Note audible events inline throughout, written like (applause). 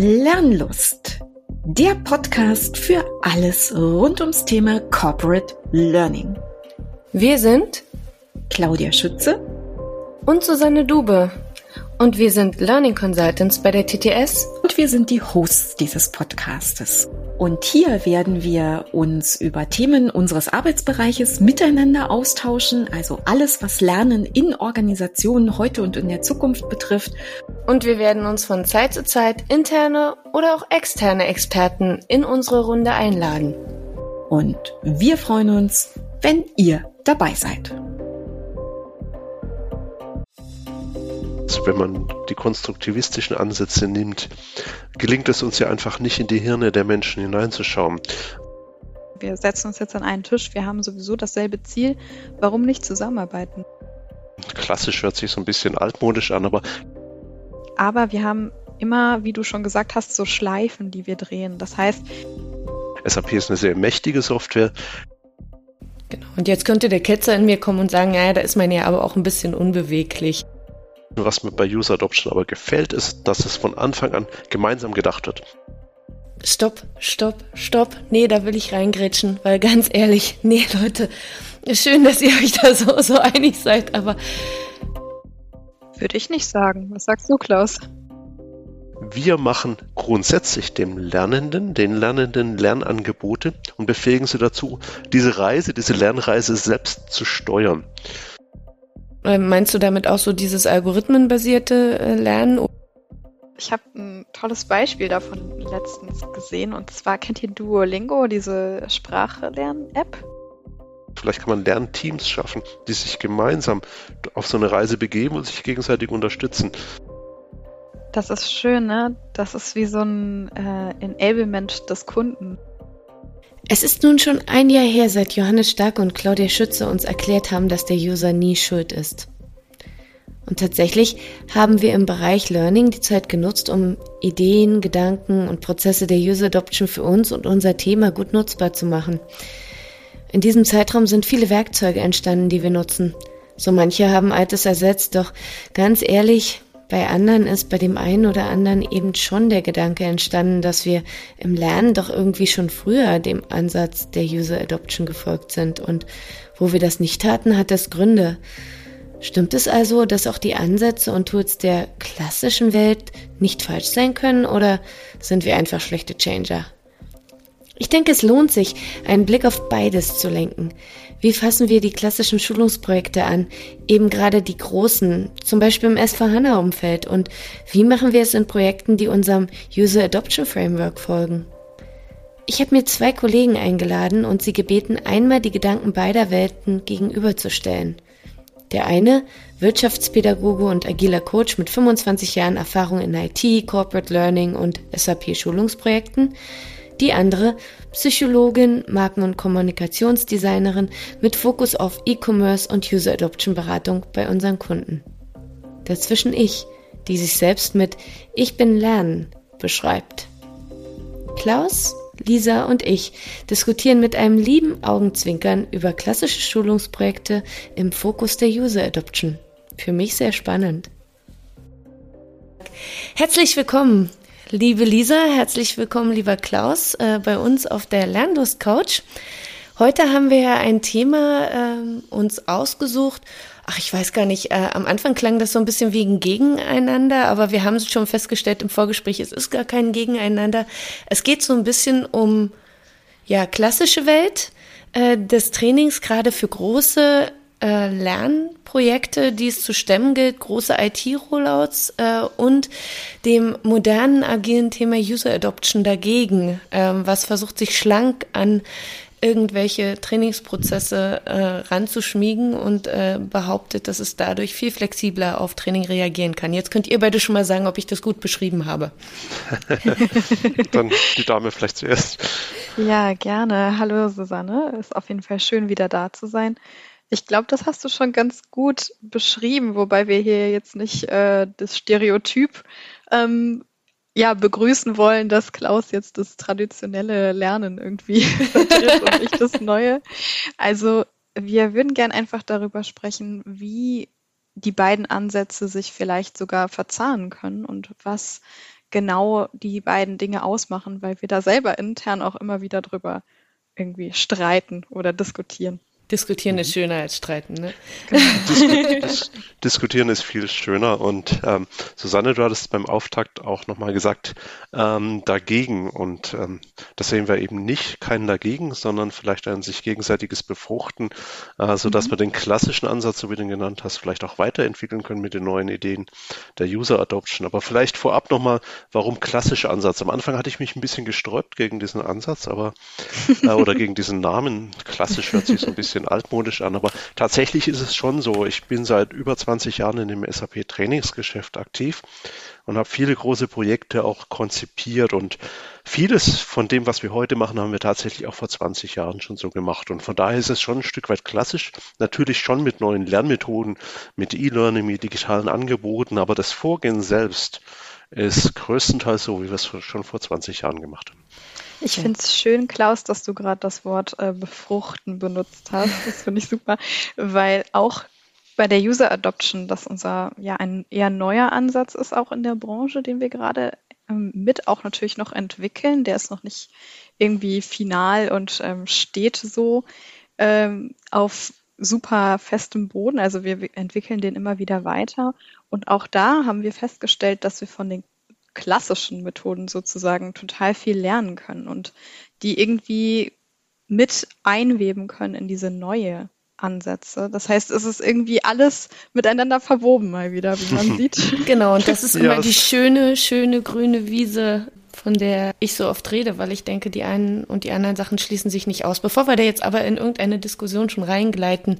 Lernlust, der Podcast für alles rund ums Thema Corporate Learning. Wir sind Claudia Schütze und Susanne Dube. Und wir sind Learning Consultants bei der TTS. Und wir sind die Hosts dieses Podcastes. Und hier werden wir uns über Themen unseres Arbeitsbereiches miteinander austauschen, also alles, was Lernen in Organisationen heute und in der Zukunft betrifft. Und wir werden uns von Zeit zu Zeit interne oder auch externe Experten in unsere Runde einladen. Und wir freuen uns, wenn ihr dabei seid. Wenn man die konstruktivistischen Ansätze nimmt, gelingt es uns ja einfach nicht in die Hirne der Menschen hineinzuschauen. Wir setzen uns jetzt an einen Tisch, wir haben sowieso dasselbe Ziel. Warum nicht zusammenarbeiten? Klassisch hört sich so ein bisschen altmodisch an, aber. Aber wir haben immer, wie du schon gesagt hast, so Schleifen, die wir drehen. Das heißt. SAP ist eine sehr mächtige Software. Genau. Und jetzt könnte der Ketzer in mir kommen und sagen, naja, da ist man ja aber auch ein bisschen unbeweglich. Was mir bei User Adoption aber gefällt, ist, dass es von Anfang an gemeinsam gedacht wird. Stopp, stopp, stopp. Nee, da will ich reingrätschen, weil ganz ehrlich, nee, Leute, schön, dass ihr euch da so, so einig seid, aber. Würde ich nicht sagen. Was sagst du, Klaus? Wir machen grundsätzlich dem Lernenden, den Lernenden Lernangebote und befähigen sie dazu, diese Reise, diese Lernreise selbst zu steuern. Äh, meinst du damit auch so dieses algorithmenbasierte äh, Lernen? Ich habe ein tolles Beispiel davon letztens gesehen und zwar kennt ihr Duolingo, diese Sprachlern-App? Vielleicht kann man Lernteams schaffen, die sich gemeinsam auf so eine Reise begeben und sich gegenseitig unterstützen. Das ist schön, ne? Das ist wie so ein äh, Enablement des Kunden. Es ist nun schon ein Jahr her, seit Johannes Stark und Claudia Schütze uns erklärt haben, dass der User nie schuld ist. Und tatsächlich haben wir im Bereich Learning die Zeit genutzt, um Ideen, Gedanken und Prozesse der User Adoption für uns und unser Thema gut nutzbar zu machen. In diesem Zeitraum sind viele Werkzeuge entstanden, die wir nutzen. So manche haben Altes ersetzt, doch ganz ehrlich, bei anderen ist bei dem einen oder anderen eben schon der Gedanke entstanden, dass wir im Lernen doch irgendwie schon früher dem Ansatz der User Adoption gefolgt sind. Und wo wir das nicht hatten, hat das Gründe. Stimmt es also, dass auch die Ansätze und Tools der klassischen Welt nicht falsch sein können oder sind wir einfach schlechte Changer? Ich denke, es lohnt sich, einen Blick auf beides zu lenken. Wie fassen wir die klassischen Schulungsprojekte an, eben gerade die großen, zum Beispiel im S4HANA-Umfeld und wie machen wir es in Projekten, die unserem User Adoption Framework folgen? Ich habe mir zwei Kollegen eingeladen und sie gebeten, einmal die Gedanken beider Welten gegenüberzustellen. Der eine, Wirtschaftspädagoge und agiler Coach mit 25 Jahren Erfahrung in IT, Corporate Learning und SAP-Schulungsprojekten, die andere Psychologin, Marken- und Kommunikationsdesignerin mit Fokus auf E-Commerce und User Adoption Beratung bei unseren Kunden. Dazwischen ich, die sich selbst mit Ich bin Lernen beschreibt. Klaus, Lisa und ich diskutieren mit einem lieben Augenzwinkern über klassische Schulungsprojekte im Fokus der User Adoption. Für mich sehr spannend. Herzlich willkommen Liebe Lisa, herzlich willkommen, lieber Klaus, äh, bei uns auf der Lernlust Couch. Heute haben wir ja ein Thema äh, uns ausgesucht. Ach, ich weiß gar nicht, äh, am Anfang klang das so ein bisschen wegen Gegeneinander, aber wir haben schon festgestellt im Vorgespräch, es ist gar kein Gegeneinander. Es geht so ein bisschen um, ja, klassische Welt äh, des Trainings, gerade für große äh, Lernprojekte, die es zu stemmen gilt, große IT-Rollouts äh, und dem modernen agilen Thema User Adoption dagegen, äh, was versucht sich schlank an irgendwelche Trainingsprozesse äh, ranzuschmiegen und äh, behauptet, dass es dadurch viel flexibler auf Training reagieren kann. Jetzt könnt ihr beide schon mal sagen, ob ich das gut beschrieben habe. (laughs) Dann die Dame vielleicht zuerst. Ja, gerne. Hallo Susanne. Ist auf jeden Fall schön, wieder da zu sein. Ich glaube, das hast du schon ganz gut beschrieben, wobei wir hier jetzt nicht äh, das Stereotyp ähm, ja, begrüßen wollen, dass Klaus jetzt das traditionelle Lernen irgendwie (laughs) vertritt und ich das Neue. Also wir würden gern einfach darüber sprechen, wie die beiden Ansätze sich vielleicht sogar verzahnen können und was genau die beiden Dinge ausmachen, weil wir da selber intern auch immer wieder drüber irgendwie streiten oder diskutieren. Diskutieren mhm. ist schöner als streiten, ne? Dis (laughs) Dis Diskutieren ist viel schöner und ähm, Susanne, du hattest beim Auftakt auch nochmal gesagt, ähm, dagegen und ähm, das sehen wir eben nicht, kein dagegen, sondern vielleicht ein sich gegenseitiges Befruchten, äh, sodass mhm. wir den klassischen Ansatz, so wie du ihn genannt hast, vielleicht auch weiterentwickeln können mit den neuen Ideen der User Adoption. Aber vielleicht vorab nochmal, warum klassischer Ansatz? Am Anfang hatte ich mich ein bisschen gesträubt gegen diesen Ansatz, aber äh, oder gegen diesen Namen. Klassisch hört sich so ein bisschen bisschen altmodisch an, aber tatsächlich ist es schon so. Ich bin seit über 20 Jahren in dem SAP-Trainingsgeschäft aktiv und habe viele große Projekte auch konzipiert und vieles von dem, was wir heute machen, haben wir tatsächlich auch vor 20 Jahren schon so gemacht. Und von daher ist es schon ein Stück weit klassisch, natürlich schon mit neuen Lernmethoden, mit E-Learning, mit digitalen Angeboten, aber das Vorgehen selbst ist größtenteils so, wie wir es schon vor 20 Jahren gemacht haben. Ich finde es schön, Klaus, dass du gerade das Wort äh, befruchten benutzt hast. (laughs) Das finde ich super, weil auch bei der User Adoption, das unser ja ein eher neuer Ansatz ist, auch in der Branche, den wir gerade ähm, mit auch natürlich noch entwickeln. Der ist noch nicht irgendwie final und ähm, steht so ähm, auf super festem Boden. Also wir entwickeln den immer wieder weiter. Und auch da haben wir festgestellt, dass wir von den klassischen Methoden sozusagen total viel lernen können und die irgendwie mit einweben können in diese neue Ansätze. Das heißt, es ist irgendwie alles miteinander verwoben mal wieder, wie man (laughs) sieht. Genau, und das ist immer ja. die schöne, schöne grüne Wiese, von der ich so oft rede, weil ich denke, die einen und die anderen Sachen schließen sich nicht aus. Bevor wir da jetzt aber in irgendeine Diskussion schon reingleiten,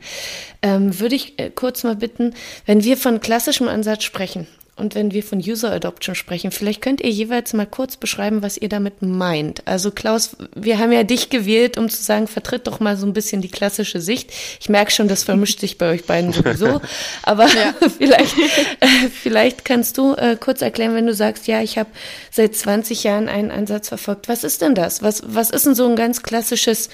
ähm, würde ich äh, kurz mal bitten, wenn wir von klassischem Ansatz sprechen, und wenn wir von User Adoption sprechen, vielleicht könnt ihr jeweils mal kurz beschreiben, was ihr damit meint. Also Klaus, wir haben ja dich gewählt, um zu sagen, vertritt doch mal so ein bisschen die klassische Sicht. Ich merke schon, das vermischt sich bei euch beiden sowieso. (laughs) Aber ja. (laughs) vielleicht, äh, vielleicht kannst du äh, kurz erklären, wenn du sagst, ja, ich habe seit 20 Jahren einen Ansatz verfolgt. Was ist denn das? Was, was ist denn so ein ganz klassisches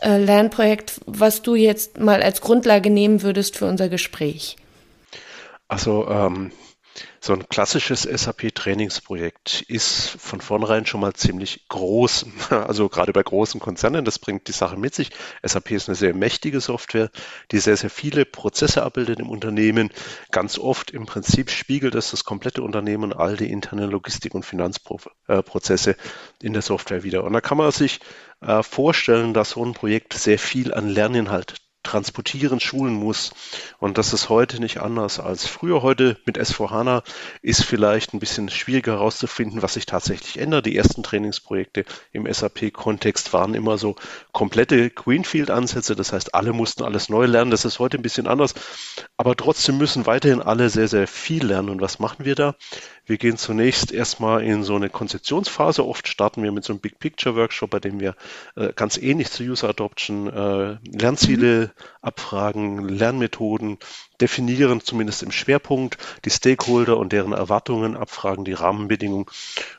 äh, Lernprojekt, was du jetzt mal als Grundlage nehmen würdest für unser Gespräch? Also ähm, so ein klassisches SAP-Trainingsprojekt ist von vornherein schon mal ziemlich groß. (laughs) Also gerade bei großen Konzernen, das bringt die Sache mit sich. SAP ist eine sehr mächtige Software, die sehr, sehr viele Prozesse abbildet im Unternehmen. Ganz oft im Prinzip spiegelt es das komplette Unternehmen all die internen Logistik- und Finanzprozesse in der Software wieder. Und da kann man sich äh, vorstellen, dass so ein Projekt sehr viel an Lerninhalt transportieren, schulen muss. Und das ist heute nicht anders als früher. Heute mit S4HANA ist vielleicht ein bisschen schwieriger herauszufinden, was sich tatsächlich ändert. Die ersten Trainingsprojekte im SAP-Kontext waren immer so komplette Greenfield-Ansätze. Das heißt, alle mussten alles neu lernen. Das ist heute ein bisschen anders. Aber trotzdem müssen weiterhin alle sehr, sehr viel lernen. Und was machen wir da? Wir gehen zunächst erstmal in so eine Konzeptionsphase. Oft starten wir mit so einem Big Picture Workshop, bei dem wir äh, ganz ähnlich zu User Adoption äh, Lernziele mhm. abfragen, Lernmethoden definieren, zumindest im Schwerpunkt, die Stakeholder und deren Erwartungen abfragen, die Rahmenbedingungen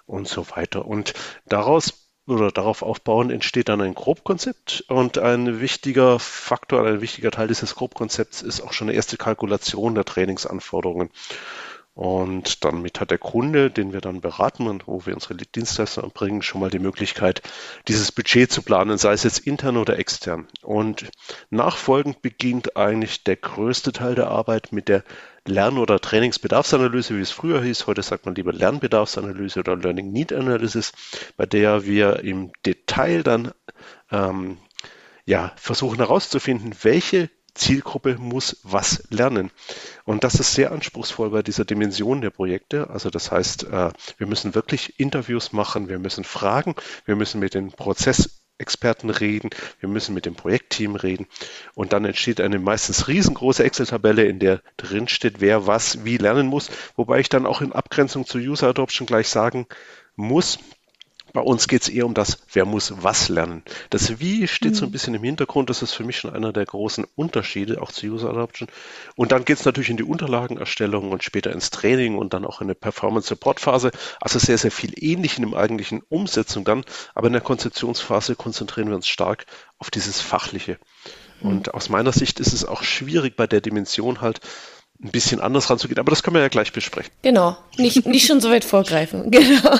und so weiter. Und daraus oder darauf aufbauen entsteht dann ein Grobkonzept und ein wichtiger Faktor, ein wichtiger Teil dieses Grobkonzepts ist auch schon eine erste Kalkulation der Trainingsanforderungen. Und damit hat der Kunde, den wir dann beraten und wo wir unsere Dienstleister bringen, schon mal die Möglichkeit, dieses Budget zu planen, sei es jetzt intern oder extern. Und nachfolgend beginnt eigentlich der größte Teil der Arbeit mit der Lern- oder Trainingsbedarfsanalyse, wie es früher hieß. Heute sagt man lieber Lernbedarfsanalyse oder Learning Need Analysis, bei der wir im Detail dann ähm, ja, versuchen herauszufinden, welche Zielgruppe muss was lernen. Und das ist sehr anspruchsvoll bei dieser Dimension der Projekte. Also das heißt, äh, wir müssen wirklich Interviews machen, wir müssen fragen, wir müssen mit den Prozessexperten reden, wir müssen mit dem Projektteam reden und dann entsteht eine meistens riesengroße Excel-Tabelle, in der drin steht, wer was wie lernen muss, wobei ich dann auch in Abgrenzung zu User Adoption gleich sagen muss, bei uns geht es eher um das, wer muss was lernen. Das Wie steht mhm. so ein mhm. bisschen im Hintergrund. Das ist für mich schon einer der großen Unterschiede, auch zu User Adoption. Und dann geht es natürlich in die Unterlagenerstellung und später ins Training und dann auch in eine Performance-Support-Phase. Also sehr, sehr viel ähnlich in dem eigentlichen Umsetzung dann. Aber in der Konzeptionsphase konzentrieren wir uns stark auf dieses Fachliche. Mhm. Und aus meiner Sicht ist es auch schwierig bei der Dimension halt, ein bisschen anders ranzugehen. Aber das können wir ja gleich besprechen. Genau, nicht, nicht schon so weit vorgreifen. (laughs) Genau.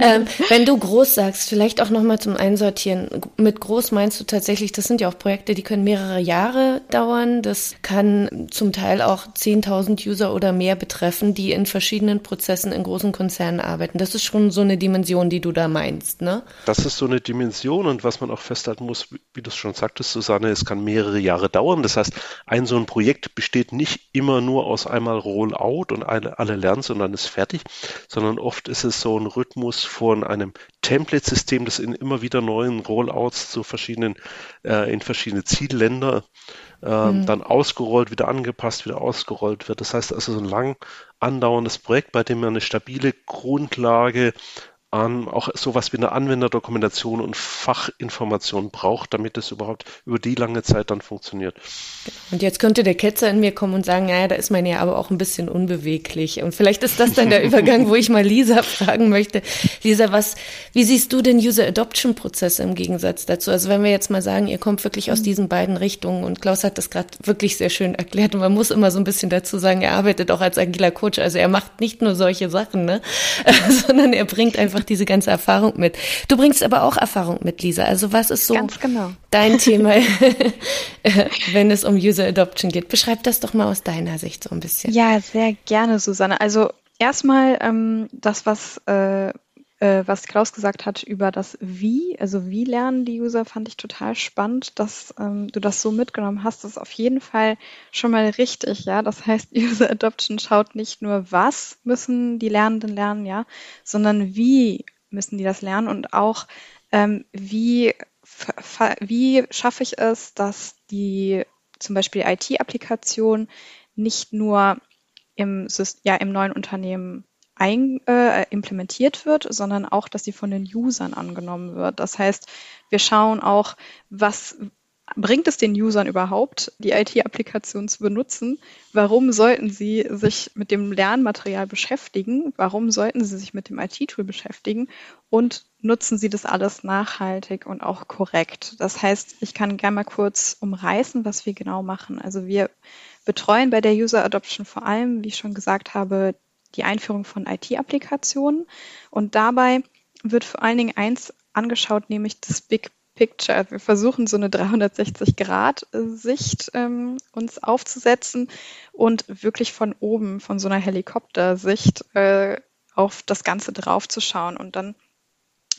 Ähm, wenn du groß sagst, vielleicht auch nochmal zum Einsortieren. Mit groß meinst du tatsächlich, das sind ja auch Projekte, die können mehrere Jahre dauern. Das kann zum Teil auch 10.000 User oder mehr betreffen, die in verschiedenen Prozessen in großen Konzernen arbeiten. Das ist schon so eine Dimension, die du da meinst, ne? Das ist so eine Dimension und was man auch festhalten muss, wie du es schon sagtest, Susanne, es kann mehrere Jahre dauern. Das heißt, ein so ein Projekt besteht nicht immer nur aus einmal Rollout und alle, alle lernen und dann ist fertig, sondern oft ist es so ein Rhythmus von einem Template-System, das in immer wieder neuen Rollouts zu verschiedenen, äh, in verschiedene Zielländer äh, mhm. dann ausgerollt, wieder angepasst, wieder ausgerollt wird. Das heißt also so ein lang andauerndes Projekt, bei dem man eine stabile Grundlage an auch sowas wie eine Anwenderdokumentation und Fachinformation braucht, damit es überhaupt über die lange Zeit dann funktioniert. Und jetzt könnte der Ketzer in mir kommen und sagen, naja, da ist man ja aber auch ein bisschen unbeweglich. Und vielleicht ist das dann der (laughs) Übergang, wo ich mal Lisa fragen möchte. Lisa, was, wie siehst du den User Adoption Prozess im Gegensatz dazu? Also wenn wir jetzt mal sagen, ihr kommt wirklich aus diesen beiden Richtungen und Klaus hat das gerade wirklich sehr schön erklärt und man muss immer so ein bisschen dazu sagen, er arbeitet auch als agiler Coach. Also er macht nicht nur solche Sachen, ne, (laughs) sondern er bringt einfach einfach diese ganze Erfahrung mit. Du bringst aber auch Erfahrung mit, Lisa. Also was ist so genau. dein Thema, (laughs) wenn es um User Adoption geht? Beschreib das doch mal aus deiner Sicht so ein bisschen. Ja, sehr gerne, Susanne. Also erstmal ähm, das, was äh, äh, was Klaus gesagt hat über das Wie, also wie lernen die User, fand ich total spannend, dass ähm, du das so mitgenommen hast. Das ist auf jeden Fall schon mal richtig, ja. Das heißt, (laughs) User Adoption schaut nicht nur, was müssen die Lernenden lernen, ja, sondern wie müssen die das lernen und auch ähm, wie, wie schaffe ich es, dass die zum Beispiel IT-Applikation nicht nur im, ja, im neuen Unternehmen ein, äh, implementiert wird, sondern auch, dass sie von den Usern angenommen wird. Das heißt, wir schauen auch, was bringt es den Usern überhaupt, die IT-Applikation zu benutzen? Warum sollten sie sich mit dem Lernmaterial beschäftigen? Warum sollten sie sich mit dem IT-Tool beschäftigen? Und nutzen sie das alles nachhaltig und auch korrekt? Das heißt, ich kann gerne mal kurz umreißen, was wir genau machen. Also wir betreuen bei der User Adoption vor allem, wie ich schon gesagt habe, die Einführung von IT-Applikationen. Und dabei wird vor allen Dingen eins angeschaut, nämlich das Big Picture. Wir versuchen so eine 360-Grad-Sicht ähm, uns aufzusetzen und wirklich von oben, von so einer Helikoptersicht äh, auf das Ganze draufzuschauen. Und dann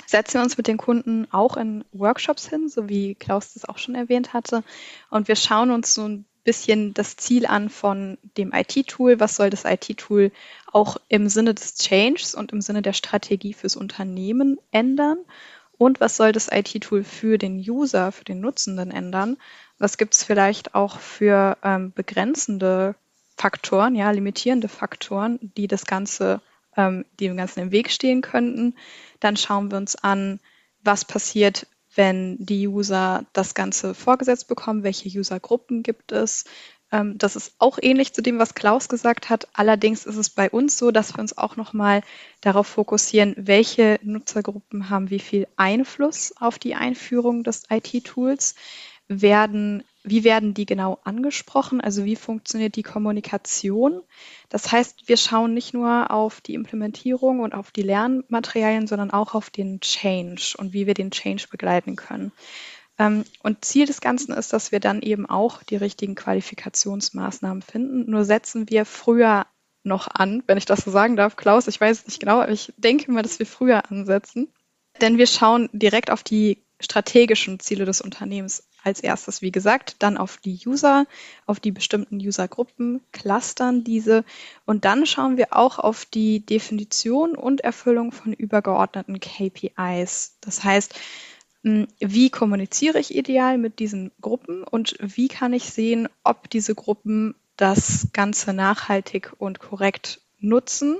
setzen wir uns mit den Kunden auch in Workshops hin, so wie Klaus das auch schon erwähnt hatte. Und wir schauen uns so ein bisschen das Ziel an von dem IT-Tool. Was soll das IT-Tool auch im Sinne des Changes und im Sinne der Strategie fürs Unternehmen ändern? Und was soll das IT-Tool für den User, für den Nutzenden ändern? Was gibt es vielleicht auch für ähm, begrenzende Faktoren, ja, limitierende Faktoren, die das Ganze, ähm, die dem Ganzen im Weg stehen könnten? Dann schauen wir uns an, was passiert, wenn die User das Ganze vorgesetzt bekommen, welche Usergruppen gibt es. Ähm, das ist auch ähnlich zu dem, was Klaus gesagt hat. Allerdings ist es bei uns so, dass wir uns auch nochmal darauf fokussieren, welche Nutzergruppen haben wie viel Einfluss auf die Einführung des IT-Tools, werden wie werden die genau angesprochen? Also wie funktioniert die Kommunikation? Das heißt, wir schauen nicht nur auf die Implementierung und auf die Lernmaterialien, sondern auch auf den Change und wie wir den Change begleiten können. Ähm, und Ziel des Ganzen ist, dass wir dann eben auch die richtigen Qualifikationsmaßnahmen finden. Nur setzen wir früher noch an, wenn ich das so sagen darf. Klaus, ich weiß es nicht genau, aber ich denke mal, dass wir früher ansetzen. Denn wir schauen direkt auf die strategischen Ziele des Unternehmens als erstes, wie gesagt, dann auf die User, auf die bestimmten Usergruppen, clustern diese und dann schauen wir auch auf die Definition und Erfüllung von übergeordneten KPIs. Das heißt, hm, wie kommuniziere ich ideal mit diesen Gruppen und wie kann ich sehen, ob diese Gruppen das Ganze nachhaltig und korrekt nutzen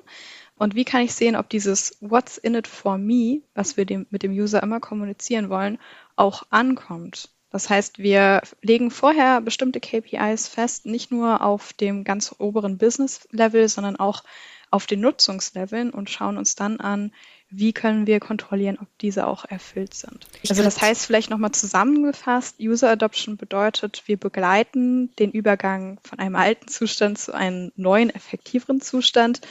und wie kann ich sehen, ob dieses What's in it for me, was wir dem, mit dem User immer kommunizieren wollen, auch ankommt. Das heißt, wir legen vorher bestimmte KPIs fest, nicht nur auf dem ganz oberen Business-Level, sondern auch auf den Nutzungsleveln und schauen uns dann an, wie können wir kontrollieren, ob diese auch erfüllt sind. Also das heißt vielleicht nochmal zusammengefasst, User Adoption bedeutet, wir begleiten den Übergang von einem alten Zustand zu einem neuen, effektiveren Zustand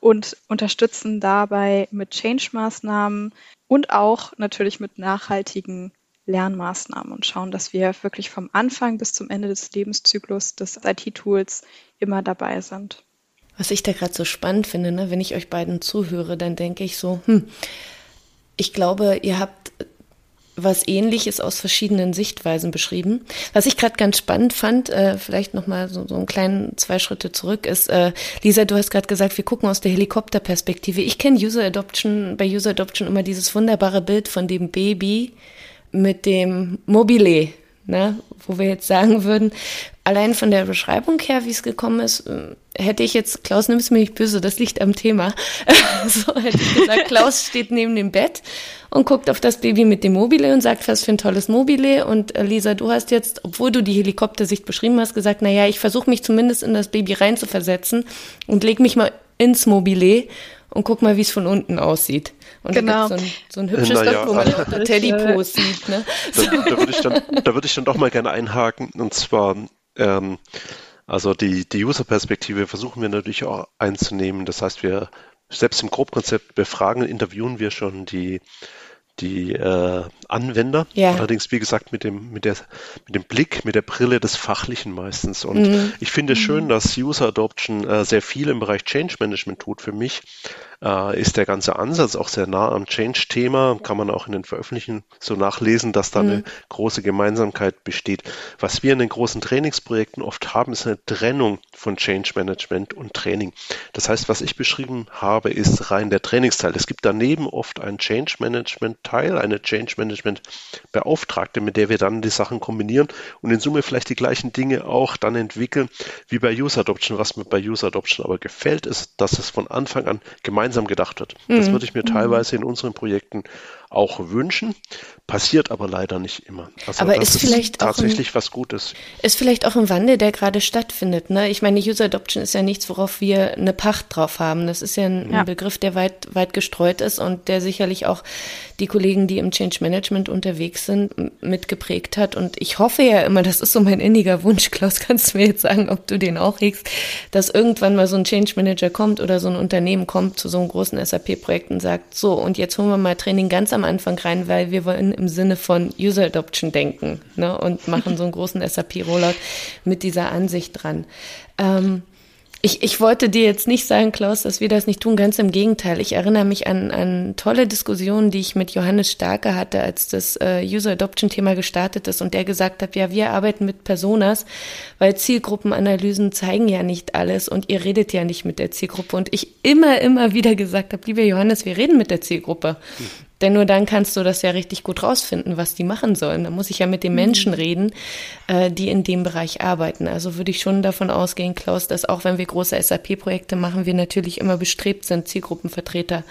und unterstützen dabei mit Change-Maßnahmen und auch natürlich mit nachhaltigen Lernmaßnahmen und schauen, dass wir wirklich vom Anfang bis zum Ende des Lebenszyklus des IT-Tools immer dabei sind. Was ich da gerade so spannend finde, ne, wenn ich euch beiden zuhöre, dann denke ich so, hm, ich glaube, ihr habt was Ähnliches aus verschiedenen Sichtweisen beschrieben. Was ich gerade ganz spannend fand, äh, vielleicht nochmal so, so einen kleinen zwei Schritte zurück, ist, äh, Lisa, du hast gerade gesagt, wir gucken aus der Helikopterperspektive. Ich kenne User Adoption, bei User Adoption immer dieses wunderbare Bild von dem Baby mit dem Mobile, ne? wo wir jetzt sagen würden, allein von der Beschreibung her, wie es gekommen ist, äh, hätte ich jetzt, Klaus, nimm es mir nicht böse, das liegt am Thema. (laughs) so hätte ich gesagt, (laughs) Klaus steht neben dem Bett und guckt auf das Baby mit dem Mobile und sagt, was für ein tolles Mobile. Und äh, Lisa, du hast jetzt, obwohl du die Helikoptersicht beschrieben hast, gesagt, na ja, ich versuche mich zumindest in das Baby reinzuversetzen und leg mich mal ins Mobile und guck mal, wie es von unten aussieht. Und genau. so ein, so ein hübsches naja, Bild, wo man auch Teddy Pose sieht. Ne? (laughs) Da, da würde ich, dann, da würd ich dann doch mal gerne einhaken. Und zwar, ähm, also die, die User-Perspektive versuchen wir natürlich auch einzunehmen. Das heißt, wir selbst im Grobkonzept befragen, interviewen wir schon die die äh, Anwender. Ja. Allerdings, wie gesagt, mit dem, mit, der, mit dem Blick, mit der Brille des Fachlichen meistens. Und mhm. ich finde es schön, mhm. dass User Adoption äh, sehr viel im Bereich Change Management tut für mich äh, ist der ganze Ansatz auch sehr nah am Change-Thema. Kann man auch in den Veröffentlichungen so nachlesen, dass da mhm. eine große Gemeinsamkeit besteht. Was wir in den großen Trainingsprojekten oft haben, ist eine Trennung von Change Management und Training. Das heißt, was ich beschrieben habe, ist rein der Trainingsteil. Es gibt daneben oft einen Change Management Teil, eine Change Management Beauftragte, mit der wir dann die Sachen kombinieren und in Summe vielleicht die gleichen Dinge auch dann entwickeln wie bei User Adoption. Was mir bei User Adoption aber gefällt, ist, dass es von Anfang an gemeinsam gemeinsam gedacht wird. Das mhm. würde ich mir teilweise in unseren Projekten auch wünschen, passiert aber leider nicht immer. Also aber ist vielleicht tatsächlich ein, was Gutes. Ist vielleicht auch ein Wandel, der gerade stattfindet. Ne? Ich meine, User Adoption ist ja nichts, worauf wir eine Pacht drauf haben. Das ist ja ein, ja. ein Begriff, der weit, weit gestreut ist und der sicherlich auch die Kollegen, die im Change Management unterwegs sind, mitgeprägt hat. Und ich hoffe ja immer, das ist so mein inniger Wunsch, Klaus, (laughs) kannst du mir jetzt sagen, ob du den auch hegst, dass irgendwann mal so ein Change Manager kommt oder so ein Unternehmen kommt zu so einem großen SAP-Projekt und sagt, so, und jetzt holen wir mal Training ganz am Anfang rein, weil wir wollen im Sinne von User Adoption denken ne, und machen so einen großen SAP-Rollout mit dieser Ansicht dran. Ähm, ich, ich wollte dir jetzt nicht sagen, Klaus, dass wir das nicht tun, ganz im Gegenteil. Ich erinnere mich an, an tolle Diskussionen, die ich mit Johannes Starke hatte, als das äh, User Adoption Thema gestartet ist und der gesagt hat, ja, wir arbeiten mit Personas, weil Zielgruppenanalysen zeigen ja nicht alles und ihr redet ja nicht mit der Zielgruppe. Und ich immer, immer wieder gesagt habe, lieber Johannes, wir reden mit der Zielgruppe. Denn nur dann kannst du das ja richtig gut rausfinden, was die machen sollen. Da muss ich ja mit den Menschen mhm. reden, äh, die in dem Bereich arbeiten. Also würde ich schon davon ausgehen, Klaus, dass auch wenn wir große SAP-Projekte machen, wir natürlich immer bestrebt sind, Zielgruppenvertreter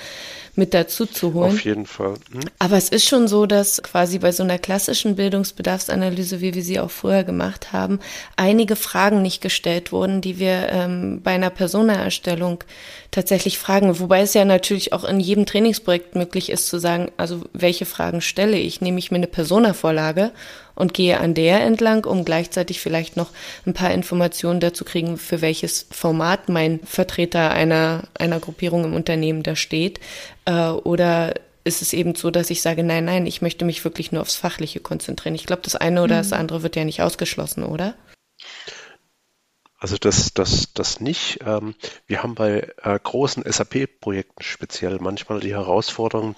mit dazu zu holen. Auf jeden Fall. Hm? Aber es ist schon so, dass quasi bei so einer klassischen Bildungsbedarfsanalyse, wie wir sie auch vorher gemacht haben, einige Fragen nicht gestellt wurden, die wir ähm, bei einer Personaerstellung tatsächlich fragen. Wobei es ja natürlich auch in jedem Trainingsprojekt möglich ist zu sagen, also welche Fragen stelle ich? Nehme ich mir eine Persona-Vorlage und gehe an der entlang, um gleichzeitig vielleicht noch ein paar Informationen dazu kriegen, für welches Format mein Vertreter einer, einer Gruppierung im Unternehmen da steht. Äh, oder ist es eben so, dass ich sage, nein, nein, ich möchte mich wirklich nur aufs Fachliche konzentrieren. Ich glaube, das eine oder mhm. das andere wird ja nicht ausgeschlossen, oder? Also das, das, das nicht. Ähm, wir haben bei äh, großen SAP-Projekten speziell manchmal die Herausforderung,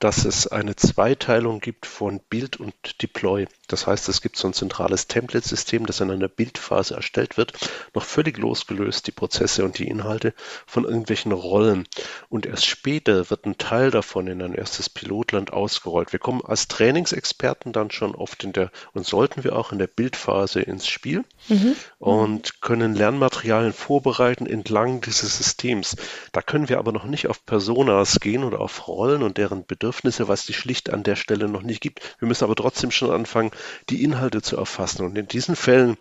dass es eine Zweiteilung gibt von Build und Deploy. Das heißt, es gibt so ein zentrales Template-System, das in einer Bildphase erstellt wird, noch völlig losgelöst die Prozesse und die Inhalte von irgendwelchen Rollen. Und erst später wird ein Teil davon in ein erstes Pilotland ausgerollt. Wir kommen als Trainingsexperten dann schon oft in der, und sollten wir auch in der Bildphase ins Spiel mhm. und können können Lernmaterialien vorbereiten entlang dieses Systems. Da können wir aber noch nicht auf Personas gehen oder auf Rollen und deren Bedürfnisse, was die schlicht an der Stelle noch nicht gibt. Wir müssen aber trotzdem schon anfangen, die Inhalte zu erfassen. Und in diesen Fällen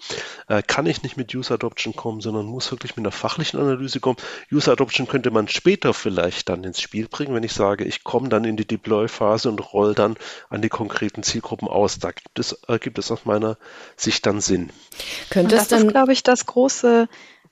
äh, kann ich nicht mit User Adoption kommen, sondern muss wirklich mit einer fachlichen Analyse kommen. User Adoption könnte man später vielleicht dann ins Spiel bringen, wenn ich sage, ich komme dann in die Deploy-Phase und roll dann an die konkreten Zielgruppen aus. Da gibt es, äh, gibt es aus meiner Sicht dann Sinn. Könnte das dann, ist, glaube ich, das große,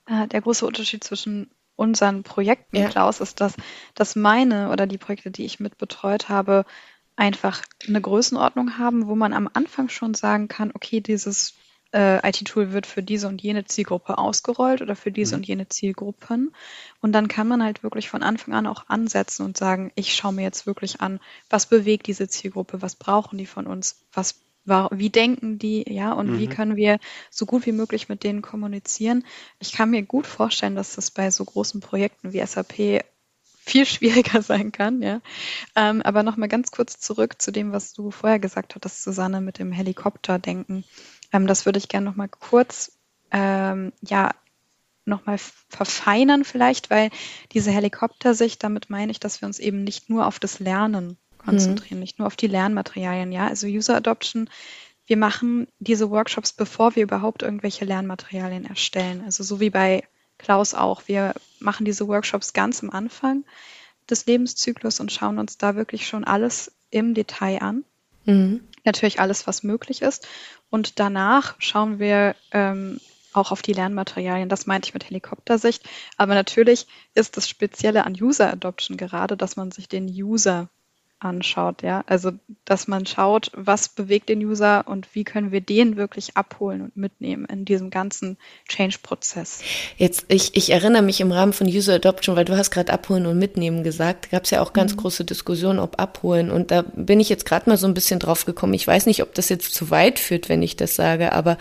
äh, der große Unterschied zwischen unseren Projekten, ja. Klaus, ist, dass, dass meine oder die Projekte, die ich mitbetreut habe, einfach eine Größenordnung haben, wo man am Anfang schon sagen kann, okay, dieses äh, IT-Tool wird für diese und jene Zielgruppe ausgerollt oder für diese mhm. und jene Zielgruppen. Und dann kann man halt wirklich von Anfang an auch ansetzen und sagen, ich schaue mir jetzt wirklich an, was bewegt diese Zielgruppe, was brauchen die von uns, was wie denken die, ja, und mhm. wie können wir so gut wie möglich mit denen kommunizieren. Ich kann mir gut vorstellen, dass das bei so großen Projekten wie SAP viel (laughs) schwieriger sein kann, ja. Ähm, aber nochmal ganz kurz zurück zu dem, was du vorher gesagt hattest, Susanne, mit dem Helikopterdenken. Ähm, das würde ich gerne nochmal kurz, ähm, ja, nochmal verfeinern vielleicht, weil diese Helikoptersicht, damit meine ich, dass wir uns eben nicht nur auf das Lernen konzentrieren, mhm. nicht nur auf die Lernmaterialien, ja. Also User Adoption, wir machen diese Workshops, bevor wir überhaupt irgendwelche Lernmaterialien erstellen. Also so wie bei Klaus auch. Wir machen diese Workshops ganz am Anfang des Lebenszyklus und schauen uns da wirklich schon alles im Detail an. Mhm. Natürlich alles, was möglich ist. Und danach schauen wir ähm, auch auf die Lernmaterialien. Das meinte ich mit Helikoptersicht. Aber natürlich ist das Spezielle an User Adoption gerade, dass man sich den User anschaut, ja. Also, dass man schaut, was bewegt den User und wie können wir den wirklich abholen und mitnehmen in diesem ganzen Change-Prozess. Jetzt, ich, ich erinnere mich im Rahmen von User Adoption, weil du hast gerade abholen und mitnehmen gesagt, gab es ja auch ganz mhm. große Diskussionen, ob abholen. Und da bin ich jetzt gerade mal so ein bisschen drauf gekommen. Ich weiß nicht, ob das jetzt zu weit führt, wenn ich das sage, aber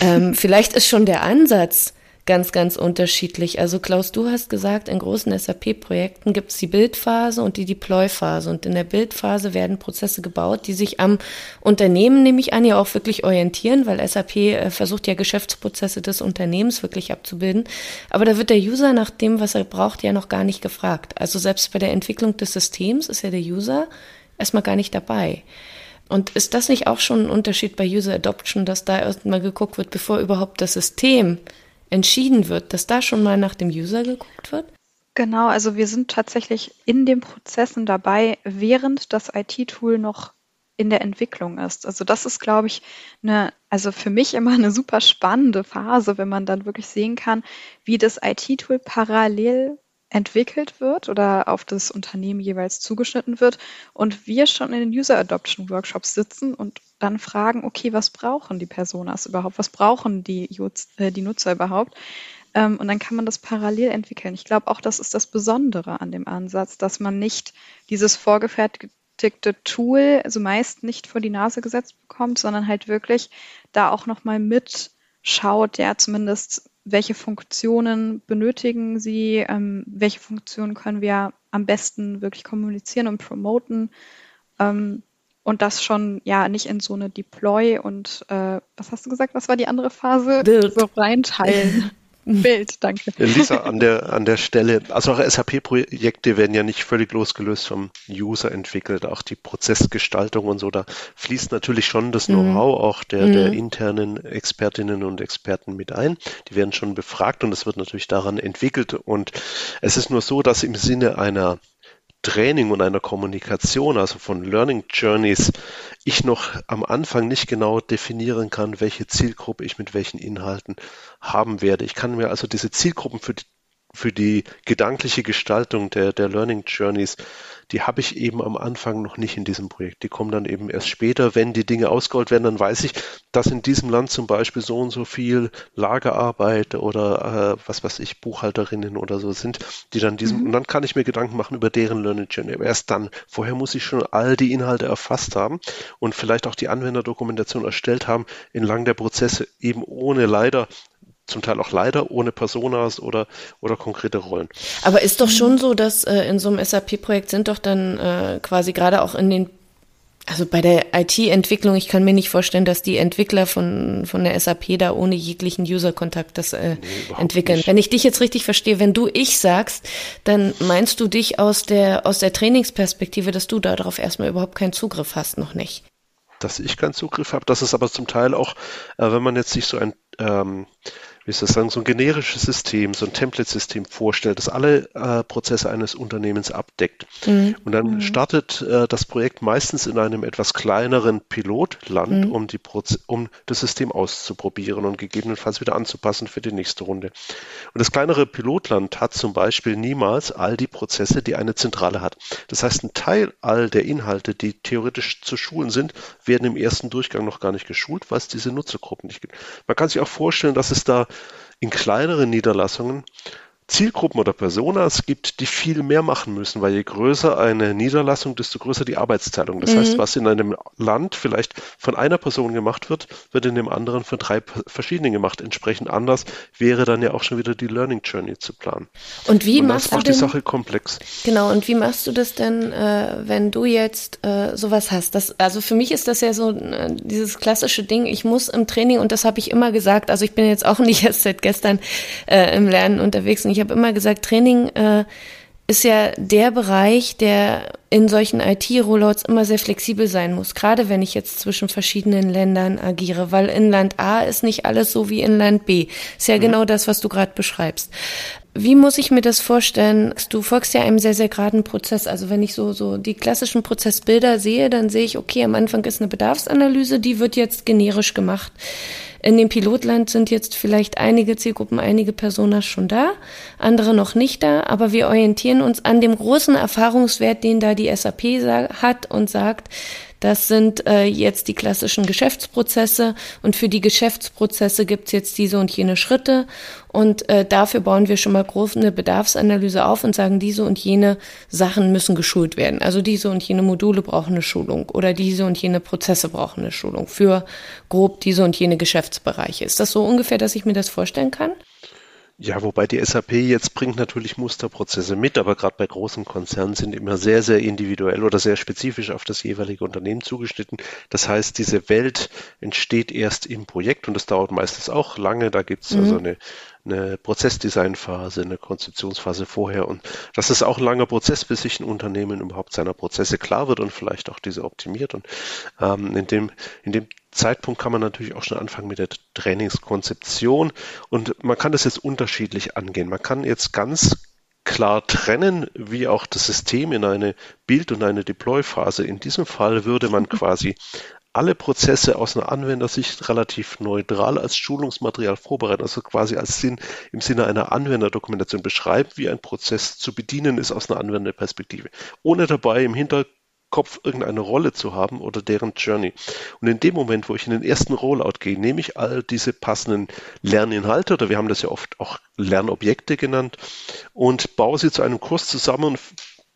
ähm, (laughs) vielleicht ist schon der Ansatz, ganz, ganz unterschiedlich. Also Klaus, du hast gesagt, in großen SAP-Projekten gibt es die Bildphase und die Deploy-Phase. Und in der Bildphase werden Prozesse gebaut, die sich am Unternehmen, nehme ich an, ja auch wirklich orientieren, weil SAP äh, versucht ja Geschäftsprozesse des Unternehmens wirklich abzubilden. Aber da wird der User nach dem, was er braucht, ja noch gar nicht gefragt. Also selbst bei der Entwicklung des Systems ist ja der User erstmal gar nicht dabei. Und ist das nicht auch schon ein Unterschied bei User Adoption, dass da erstmal geguckt wird, bevor überhaupt das System entschieden wird, dass da schon mal nach dem User geguckt wird? Genau, also wir sind tatsächlich in den Prozessen dabei, während das IT-Tool noch in der Entwicklung ist. Also das ist, glaube ich, eine, also für mich immer eine super spannende Phase, wenn man dann wirklich sehen kann, wie das IT-Tool parallel entwickelt wird oder auf das Unternehmen jeweils zugeschnitten wird und wir schon in den User Adoption Workshops sitzen und dann fragen, okay, was brauchen die Personas überhaupt? Was brauchen die, äh, die Nutzer überhaupt? Ähm, und dann kann man das parallel entwickeln. Ich glaube auch, das ist das Besondere an dem Ansatz, dass man nicht dieses vorgefertigte Tool, also meist nicht vor die Nase gesetzt bekommt, sondern halt wirklich da auch nochmal mitschaut, ja, zumindest welche Funktionen benötigen Sie, ähm, welche Funktionen können wir am besten wirklich kommunizieren und promoten. Ähm, und das schon ja nicht in so eine Deploy und äh, was hast du gesagt, was war die andere Phase? Bild. So reinteilen. (laughs) (laughs) Bild, danke. Lisa, an der, an der Stelle, also auch SAP-Projekte werden ja nicht völlig losgelöst vom User entwickelt, auch die Prozessgestaltung und so, da fließt natürlich schon das Know-how mhm. auch der, der mhm. internen Expertinnen und Experten mit ein. Die werden schon befragt und es wird natürlich daran entwickelt und es ist nur so, dass im Sinne einer Training und einer Kommunikation, also von Learning Journeys, ich noch am Anfang nicht genau definieren kann, welche Zielgruppe ich mit welchen Inhalten haben werde. Ich kann mir also diese Zielgruppen für die für die gedankliche Gestaltung der, der Learning Journeys, die habe ich eben am Anfang noch nicht in diesem Projekt. Die kommen dann eben erst später, wenn die Dinge ausgerollt werden, dann weiß ich, dass in diesem Land zum Beispiel so und so viel Lagerarbeit oder äh, was weiß ich, Buchhalterinnen oder so sind, die dann diesem, mhm. und dann kann ich mir Gedanken machen über deren Learning Journey. Aber erst dann, vorher muss ich schon all die Inhalte erfasst haben und vielleicht auch die Anwenderdokumentation erstellt haben, entlang der Prozesse, eben ohne leider zum Teil auch leider ohne Personas oder, oder konkrete Rollen. Aber ist doch schon so, dass äh, in so einem SAP-Projekt sind doch dann äh, quasi gerade auch in den Also bei der IT-Entwicklung, ich kann mir nicht vorstellen, dass die Entwickler von, von der SAP da ohne jeglichen User-Kontakt das äh, nee, entwickeln. Nicht. Wenn ich dich jetzt richtig verstehe, wenn du ich sagst, dann meinst du dich aus der, aus der Trainingsperspektive, dass du darauf erstmal überhaupt keinen Zugriff hast, noch nicht. Dass ich keinen Zugriff habe, das ist aber zum Teil auch, äh, wenn man jetzt sich so ein ähm, wie soll ich sagen, so ein generisches System, so ein Template-System vorstellt, das alle äh, Prozesse eines Unternehmens abdeckt. Mhm. Und dann mhm. startet äh, das Projekt meistens in einem etwas kleineren Pilotland, mhm. um, die Proze um das System auszuprobieren und gegebenenfalls wieder anzupassen für die nächste Runde. Und das kleinere Pilotland hat zum Beispiel niemals all die Prozesse, die eine Zentrale hat. Das heißt, ein Teil all der Inhalte, die theoretisch zu schulen sind, werden im ersten Durchgang noch gar nicht geschult, weil es diese Nutzergruppen nicht gibt. Man kann sich auch vorstellen, dass es da in kleineren Niederlassungen Zielgruppen oder Personas gibt, die viel mehr machen müssen, weil je größer eine Niederlassung, desto größer die Arbeitsteilung. Das mhm. heißt, was in einem Land vielleicht von einer Person gemacht wird, wird in dem anderen von drei verschiedenen gemacht. Entsprechend anders wäre dann ja auch schon wieder die Learning Journey zu planen. Und wie und machst das macht du die Sache komplex. Genau. Und wie machst du das denn, äh, wenn du jetzt äh, sowas hast? Das, also für mich ist das ja so äh, dieses klassische Ding. Ich muss im Training und das habe ich immer gesagt. Also ich bin jetzt auch (laughs) nicht erst seit gestern äh, im Lernen unterwegs und ich habe immer gesagt, Training äh, ist ja der Bereich, der in solchen IT-Rollouts immer sehr flexibel sein muss, gerade wenn ich jetzt zwischen verschiedenen Ländern agiere, weil in Land A ist nicht alles so wie in Land B. Ist ja mhm. genau das, was du gerade beschreibst. Wie muss ich mir das vorstellen? Du folgst ja einem sehr, sehr geraden Prozess. Also wenn ich so, so die klassischen Prozessbilder sehe, dann sehe ich, okay, am Anfang ist eine Bedarfsanalyse, die wird jetzt generisch gemacht. In dem Pilotland sind jetzt vielleicht einige Zielgruppen, einige Personas schon da, andere noch nicht da, aber wir orientieren uns an dem großen Erfahrungswert, den da die SAP hat und sagt, das sind äh, jetzt die klassischen Geschäftsprozesse und für die Geschäftsprozesse gibt's jetzt diese und jene Schritte und äh, dafür bauen wir schon mal groß eine Bedarfsanalyse auf und sagen, diese und jene Sachen müssen geschult werden. Also diese und jene Module brauchen eine Schulung oder diese und jene Prozesse brauchen eine Schulung für grob diese und jene Geschäftsbereiche. Ist das so ungefähr, dass ich mir das vorstellen kann? Ja, wobei die SAP jetzt bringt natürlich Musterprozesse mit, aber gerade bei großen Konzernen sind immer sehr, sehr individuell oder sehr spezifisch auf das jeweilige Unternehmen zugeschnitten. Das heißt, diese Welt entsteht erst im Projekt und das dauert meistens auch lange. Da gibt's mhm. also eine eine Prozessdesignphase, eine Konzeptionsphase vorher. Und das ist auch ein langer Prozess, bis sich ein Unternehmen überhaupt seiner Prozesse klar wird und vielleicht auch diese optimiert. Und ähm, in, dem, in dem Zeitpunkt kann man natürlich auch schon anfangen mit der Trainingskonzeption. Und man kann das jetzt unterschiedlich angehen. Man kann jetzt ganz klar trennen, wie auch das System in eine Bild- und eine Deploy-Phase. In diesem Fall würde man (laughs) quasi alle Prozesse aus einer Anwendersicht relativ neutral als Schulungsmaterial vorbereiten, also quasi als Sinn im Sinne einer Anwenderdokumentation beschreiben, wie ein Prozess zu bedienen ist aus einer Anwenderperspektive, ohne dabei im Hinterkopf irgendeine Rolle zu haben oder deren Journey. Und in dem Moment, wo ich in den ersten Rollout gehe, nehme ich all diese passenden Lerninhalte, oder wir haben das ja oft auch Lernobjekte genannt, und baue sie zu einem Kurs zusammen und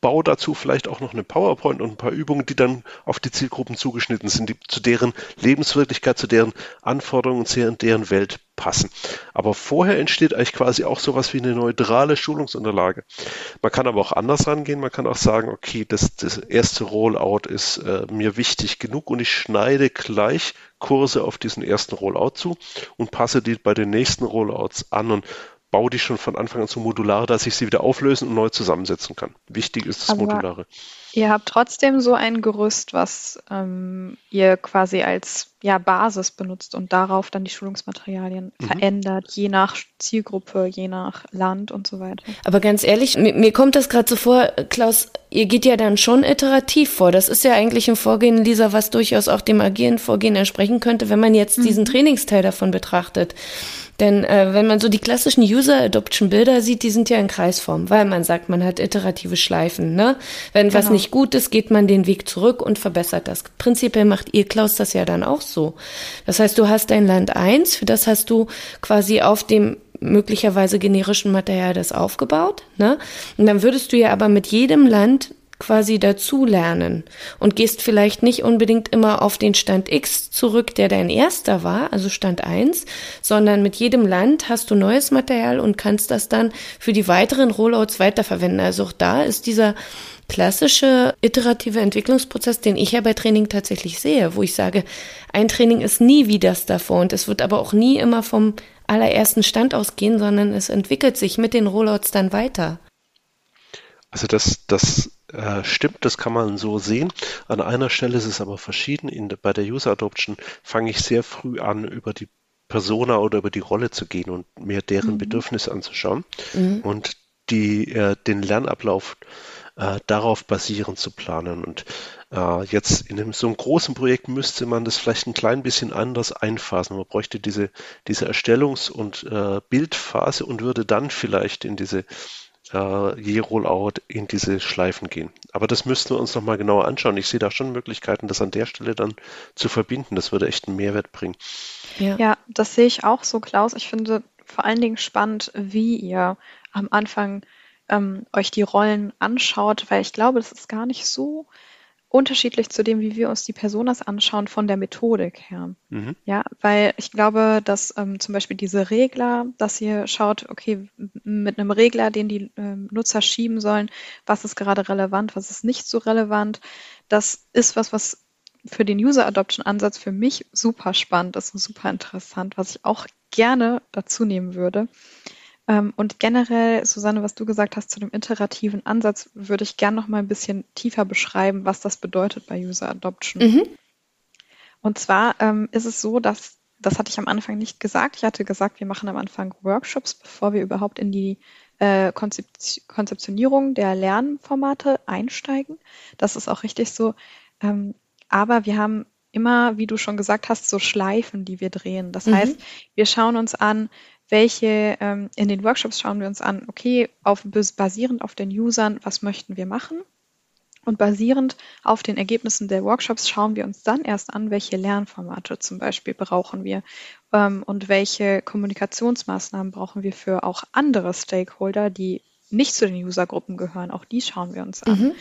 baue dazu vielleicht auch noch eine PowerPoint und ein paar Übungen, die dann auf die Zielgruppen zugeschnitten sind, die zu deren Lebenswirklichkeit, zu deren Anforderungen, zu deren Welt passen. Aber vorher entsteht eigentlich quasi auch sowas wie eine neutrale Schulungsunterlage. Man kann aber auch anders rangehen. Man kann auch sagen, okay, das, das erste Rollout ist äh, mir wichtig genug und ich schneide gleich Kurse auf diesen ersten Rollout zu und passe die bei den nächsten Rollouts an und baue die schon von Anfang an so modular, dass ich sie wieder auflösen und neu zusammensetzen kann. Wichtig ist das Aber Modulare. Ihr habt trotzdem so ein Gerüst, was ähm, ihr quasi als ja, Basis benutzt und darauf dann die Schulungsmaterialien mhm. verändert, je nach Zielgruppe, je nach Land und so weiter. Aber ganz ehrlich, mir, mir kommt das gerade so vor, Klaus, ihr geht ja dann schon iterativ vor. Das ist ja eigentlich ein Vorgehen, Lisa, was durchaus auch dem agilen Vorgehen entsprechen könnte, wenn man jetzt mhm. diesen Trainingsteil davon betrachtet. Denn äh, wenn man so die klassischen User-Adoption-Bilder sieht, die sind ja in Kreisform, weil man sagt, man hat iterative Schleifen. Ne? Wenn genau. was nicht gut ist, geht man den Weg zurück und verbessert das. Prinzipiell macht ihr, Klaus, das ja dann auch so. Das heißt, du hast dein Land eins, für das hast du quasi auf dem möglicherweise generischen Material das aufgebaut. Ne? Und dann würdest du ja aber mit jedem Land quasi dazulernen und gehst vielleicht nicht unbedingt immer auf den Stand X zurück, der dein erster war, also Stand 1, sondern mit jedem Land hast du neues Material und kannst das dann für die weiteren Rollouts weiterverwenden. Also auch da ist dieser klassische iterative Entwicklungsprozess, den ich ja bei Training tatsächlich sehe, wo ich sage, ein Training ist nie wie das davor und es wird aber auch nie immer vom allerersten Stand ausgehen, sondern es entwickelt sich mit den Rollouts dann weiter. Also das, das äh, stimmt, das kann man so sehen. An einer Stelle ist es aber verschieden. In, bei der User Adoption fange ich sehr früh an, über die Persona oder über die Rolle zu gehen und mir deren mhm. Bedürfnisse anzuschauen mhm. und die, äh, den Lernablauf äh, darauf basierend zu planen. Und äh, jetzt in einem, so einem großen Projekt müsste man das vielleicht ein klein bisschen anders einfassen. Man bräuchte diese, diese Erstellungs- und äh, Bildphase und würde dann vielleicht in diese äh, je Rollout in diese Schleifen gehen. Aber das müssten wir uns nochmal genauer anschauen. Ich sehe da schon Möglichkeiten, das an der Stelle dann zu verbinden. Das würde echt einen Mehrwert bringen. Ja, ja das sehe ich auch so, Klaus. Ich finde vor allen Dingen spannend, wie ihr am Anfang ähm, euch die Rollen anschaut, weil ich glaube, das ist gar nicht so unterschiedlich zu dem, wie wir uns die Personas anschauen von der Methodik her. Mhm. Ja, weil ich glaube, dass ähm, zum Beispiel diese Regler, dass ihr schaut, okay, mit einem Regler, den die ähm, Nutzer schieben sollen, was ist gerade relevant, was ist nicht so relevant, das ist was, was für den User Adoption Ansatz für mich super spannend ist und super interessant, was ich auch gerne dazu nehmen würde. Ähm, und generell, Susanne, was du gesagt hast zu dem iterativen Ansatz, würde ich gerne noch mal ein bisschen tiefer beschreiben, was das bedeutet bei User Adoption. Mhm. Und zwar ähm, ist es so, dass, das hatte ich am Anfang nicht gesagt, ich hatte gesagt, wir machen am Anfang Workshops, bevor wir überhaupt in die äh, Konzept Konzeptionierung der Lernformate einsteigen. Das ist auch richtig so. Ähm, aber wir haben immer, wie du schon gesagt hast, so Schleifen, die wir drehen. Das mhm. heißt, wir schauen uns an, welche ähm, in den Workshops schauen wir uns an, okay, auf, basierend auf den Usern, was möchten wir machen? Und basierend auf den Ergebnissen der Workshops schauen wir uns dann erst an, welche Lernformate zum Beispiel brauchen wir ähm, und welche Kommunikationsmaßnahmen brauchen wir für auch andere Stakeholder, die nicht zu den Usergruppen gehören. Auch die schauen wir uns an. Mhm.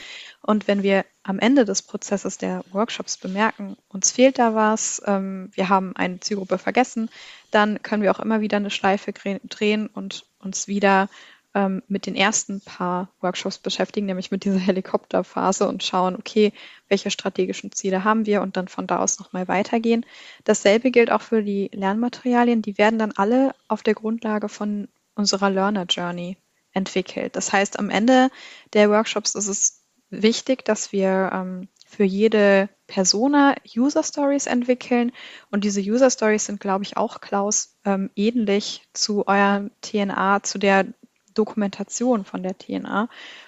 Und wenn wir am Ende des Prozesses der Workshops bemerken, uns fehlt da was, ähm, wir haben eine Zielgruppe vergessen, dann können wir auch immer wieder eine Schleife drehen und uns wieder ähm, mit den ersten paar Workshops beschäftigen, nämlich mit dieser (laughs) Helikopterphase und schauen, okay, welche strategischen Ziele haben wir und dann von da aus nochmal weitergehen. Dasselbe gilt auch für die Lernmaterialien. Die werden dann alle auf der Grundlage von unserer Learner Journey entwickelt. Das heißt, am Ende der Workshops ist es wichtig, dass wir ähm, für jede Persona User Stories entwickeln. Und diese User Stories sind, glaube ich, auch, Klaus, ähm, ähnlich zu eurem TNA, zu der Dokumentation von der TNA,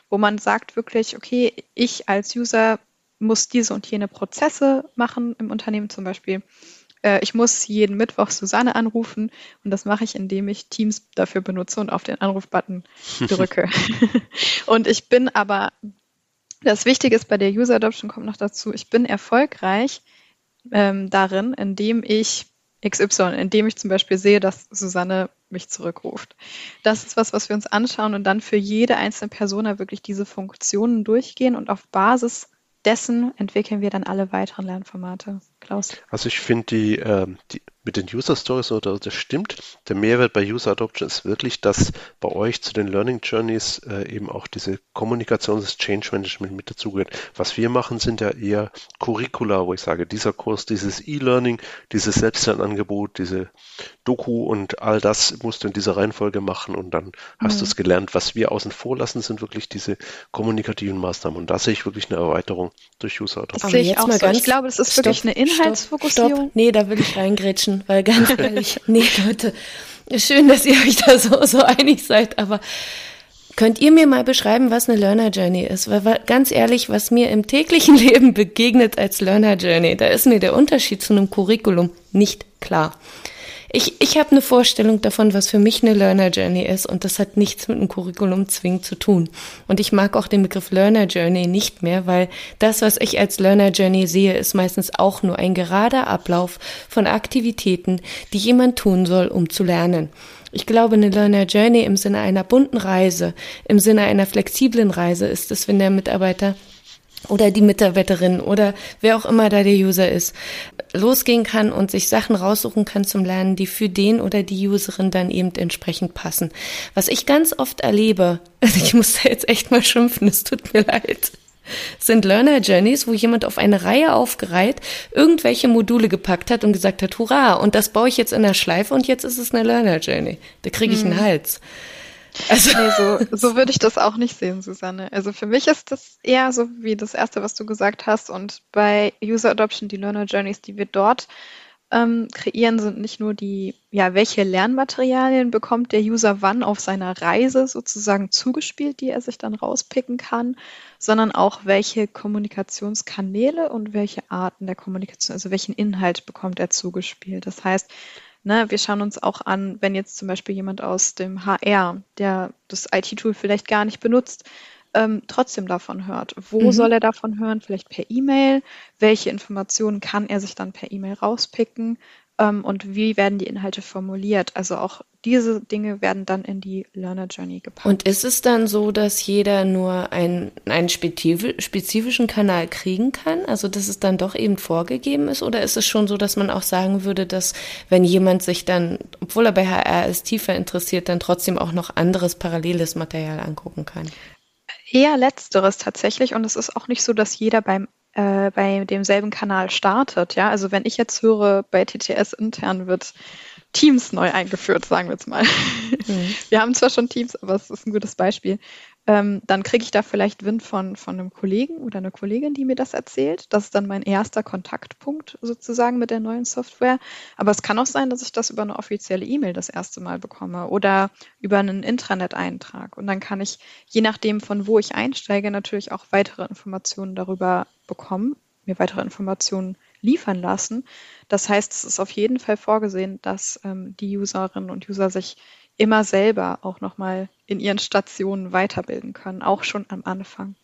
wo man sagt wirklich, okay, ich als User muss diese und jene Prozesse machen im Unternehmen zum Beispiel. Äh, ich muss jeden Mittwoch Susanne anrufen und das mache ich, indem ich Teams dafür benutze und auf den Anrufbutton (laughs) drücke. (laughs) und ich bin aber das Wichtige ist bei der User Adoption kommt noch dazu, ich bin erfolgreich ähm, darin, indem ich XY, indem ich zum Beispiel sehe, dass Susanne mich zurückruft. Das ist was, was wir uns anschauen und dann für jede einzelne Persona wirklich diese Funktionen durchgehen und auf Basis dessen entwickeln wir dann alle weiteren Lernformate. Klaus? Also ich finde die, äh, die, mit den User Stories oder das stimmt. Der Mehrwert bei User Adoption ist wirklich, dass bei euch zu den Learning Journeys äh, eben auch diese Kommunikation, das Change Management mit dazugehört. Was wir machen, sind ja eher Curricula, wo ich sage, dieser Kurs, dieses E-Learning, dieses Selbstlernangebot, diese Doku und all das musst du in dieser Reihenfolge machen und dann hast mhm. du es gelernt. Was wir außen vor lassen, sind wirklich diese kommunikativen Maßnahmen und da sehe ich wirklich eine Erweiterung durch User Adoption. Das sehe ich auch so. Ich glaube, das ist wirklich eine Inhaltsfokussierung. Stopp, Nee, da will ich reingrätschen, weil ganz (laughs) ehrlich, nee, Leute, schön, dass ihr euch da so, so einig seid, aber könnt ihr mir mal beschreiben, was eine Learner Journey ist? Weil ganz ehrlich, was mir im täglichen (laughs) Leben begegnet als Learner Journey, da ist mir der Unterschied zu einem Curriculum nicht klar. Ich, ich habe eine Vorstellung davon, was für mich eine Learner Journey ist und das hat nichts mit einem Curriculum zwingend zu tun. Und ich mag auch den Begriff Learner Journey nicht mehr, weil das, was ich als Learner Journey sehe, ist meistens auch nur ein gerader Ablauf von Aktivitäten, die jemand tun soll, um zu lernen. Ich glaube, eine Learner Journey im Sinne einer bunten Reise, im Sinne einer flexiblen Reise ist es, wenn der Mitarbeiter oder die Mitarbeiterin oder wer auch immer da der User ist, losgehen kann und sich Sachen raussuchen kann zum Lernen, die für den oder die Userin dann eben entsprechend passen. Was ich ganz oft erlebe, also (laughs) ich muss da jetzt echt mal schimpfen, es tut mir leid, sind Learner Journeys, wo jemand auf eine Reihe aufgereiht irgendwelche Module gepackt hat und gesagt hat, hurra, und das baue ich jetzt in der Schleife und jetzt ist es eine Learner Journey. Da kriege ich einen hm. Also nee, so, (laughs) so würde ich das auch nicht sehen, Susanne. Also für mich ist das eher so wie das erste, was du gesagt hast. Und bei User Adoption, die Learner Journeys, die wir dort ähm, kreieren, sind nicht nur die, ja, welche Lernmaterialien bekommt der User wann auf seiner Reise sozusagen zugespielt, die er sich dann rauspicken kann, sondern auch welche Kommunikationskanäle und welche Arten der Kommunikation, also welchen Inhalt bekommt er zugespielt. Das heißt, Ne, wir schauen uns auch an, wenn jetzt zum Beispiel jemand aus dem HR, der das IT-Tool vielleicht gar nicht benutzt, ähm, trotzdem davon hört. Wo mhm. soll er davon hören? Vielleicht per E-Mail. Welche Informationen kann er sich dann per E-Mail rauspicken? ähm, und wie werden die Inhalte formuliert. Also auch diese Dinge werden dann in die Learner Journey gepackt. Und ist es dann so, dass jeder nur ein, einen spezifischen Kanal kriegen kann? Also dass es dann doch eben vorgegeben ist? Oder ist es schon so, dass man auch sagen würde, dass wenn jemand sich dann, obwohl er bei HR ist, tiefer interessiert, dann trotzdem auch noch anderes paralleles Material angucken kann? Eher letzteres tatsächlich. Und es ist auch nicht so, dass jeder beim äh, bei demselben Kanal startet. Ja, also wenn ich jetzt höre, bei TTS intern wird Teams neu eingeführt, sagen wir jetzt mal. Mhm. (laughs) Wir haben zwar schon Teams, aber es ist ein gutes Beispiel ähm, dann kriege ich da vielleicht Wind von, von einem Kollegen oder einer Kollegin, die mir das erzählt. Das ist dann mein erster Kontaktpunkt sozusagen mit der neuen Software. Aber es kann auch sein, dass ich das über eine offizielle E-Mail das erste Mal bekomme oder über einen Intranet-Eintrag. Und dann kann ich, je nachdem, von wo ich einsteige, natürlich auch weitere Informationen darüber bekommen, mir weitere Informationen liefern lassen. Das heißt, es ist auf jeden Fall vorgesehen, dass ähm, die Userinnen und User sich immer selber auch nochmal in ihren Stationen weiterbilden können, auch schon am Anfang.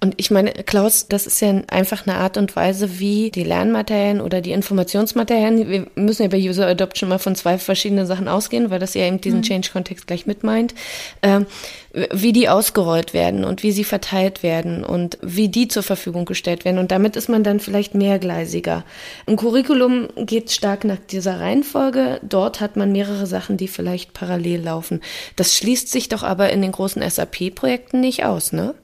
Und ich meine, Klaus, das ist ja einfach eine Art und Weise, wie die Lernmaterien oder die Informationsmaterien, wir müssen ja bei User Adoption mal von zwei verschiedenen Sachen ausgehen, weil das ja eben diesen mhm. Change-Kontext gleich mit meint, ähm, wie die ausgerollt werden und wie sie verteilt werden und wie die zur Verfügung gestellt werden. Und damit ist man dann vielleicht mehrgleisiger. Ein Curriculum geht stark nach dieser Reihenfolge. Dort hat man mehrere Sachen, die vielleicht parallel laufen. Das schließt sich doch aber in den großen SAP-Projekten nicht aus, ne?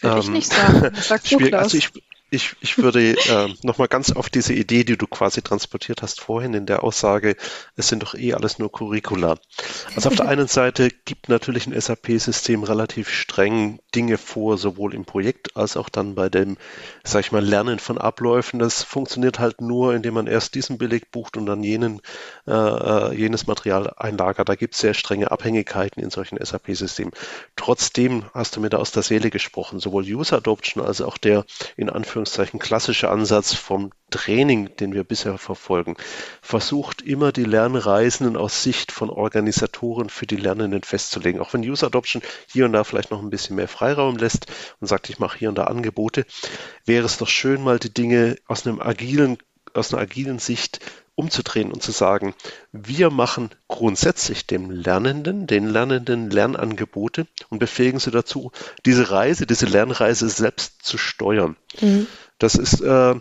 Würde ähm, ich nicht sagen. Sag du, (laughs) also ich, ich, ich würde äh, nochmal ganz auf diese Idee, die du quasi transportiert hast vorhin in der Aussage, es sind doch eh alles nur Curricula. Also auf der (laughs) einen Seite gibt natürlich ein SAP-System relativ streng Dinge vor, sowohl im Projekt als auch dann bei dem, sag ich mal, Lernen von Abläufen. Das funktioniert halt nur, indem man erst diesen Beleg bucht und dann jenen, äh, äh jenes Material einlagert. Da gibt es sehr strenge Abhängigkeiten in solchen SAP-Systemen. Trotzdem hast du mir da aus der Seele gesprochen, sowohl User Adoption als auch der in Anführungszeichen Anführungszeichen klassische Ansatz vom Training, den wir bisher verfolgen, versucht immer die Lernreisenden aus Sicht von Organisatoren für die Lernenden festzulegen. Auch wenn User Adoption hier und da vielleicht noch ein bisschen mehr Freiraum lässt und sagt, ich mache hier und da Angebote, wäre es doch schön, mal die Dinge aus einem agilen aus einer agilen Sicht umzudrehen und zu sagen, wir machen grundsätzlich dem Lernenden, den Lernenden Lernangebote und befähigen sie dazu, diese Reise, diese Lernreise selbst zu steuern. Mhm. Das ist äh,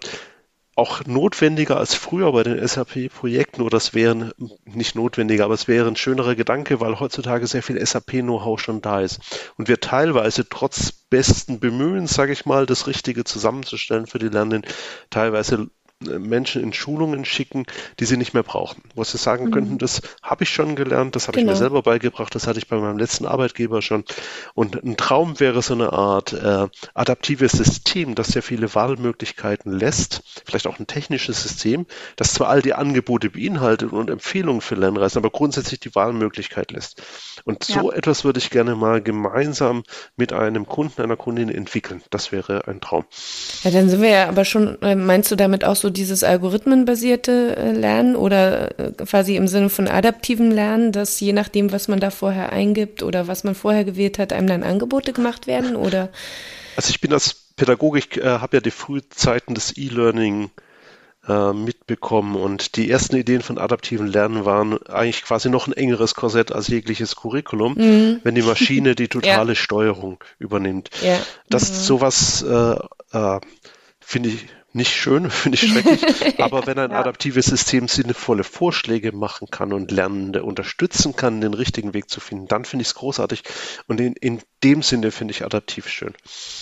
auch notwendiger als früher bei den SAP-Projekten, oder das wäre nicht notwendiger, aber es wäre ein schönerer Gedanke, weil heutzutage sehr viel SAP-Know-how schon da ist. Und wir teilweise trotz besten Bemühens, sage ich mal, das Richtige zusammenzustellen für die Lernenden, teilweise Menschen in Schulungen schicken, die sie nicht mehr brauchen. Wo sie sagen mhm. könnten, das habe ich schon gelernt, das habe genau. ich mir genau. selber beigebracht, das hatte ich bei meinem letzten Arbeitgeber schon. Und ein Traum wäre so eine Art äh, adaptives System, das sehr viele Wahlmöglichkeiten lässt, vielleicht auch ein technisches System, das zwar all die Angebote beinhaltet und Empfehlungen für Lernreisen, aber grundsätzlich die Wahlmöglichkeit lässt. Und so ja. etwas würde ich gerne mal gemeinsam mit einem Kunden, einer Kundin entwickeln. Das wäre ein Traum. Ja, dann sind wir ja aber schon, äh, meinst du damit auch so dieses algorithmenbasierte äh, Lernen oder äh, quasi im Sinne von adaptivem Lernen, dass je nachdem, was man da vorher eingibt oder was man vorher gewählt hat, einem dann Angebote gemacht werden? Oder? Also ich bin als Pädagogik, äh, habe ja die Frühzeiten des E-Learning äh, mitbekommen. Und die ersten Ideen von adaptiven Lernen waren eigentlich quasi noch ein engeres Korsett als jegliches Curriculum, mhm. wenn die Maschine die (laughs) totale ja. Steuerung übernimmt. Ja. Das mhm. sowas äh, äh, finde ich nicht schön, (laughs) finde ich schrecklich. (laughs) Aber wenn ein ja. adaptives System sinnvolle Vorschläge machen kann und Lernende unterstützen kann, den richtigen Weg zu finden, dann finde ich es großartig. Und in, in dem Sinne finde ich adaptiv schön.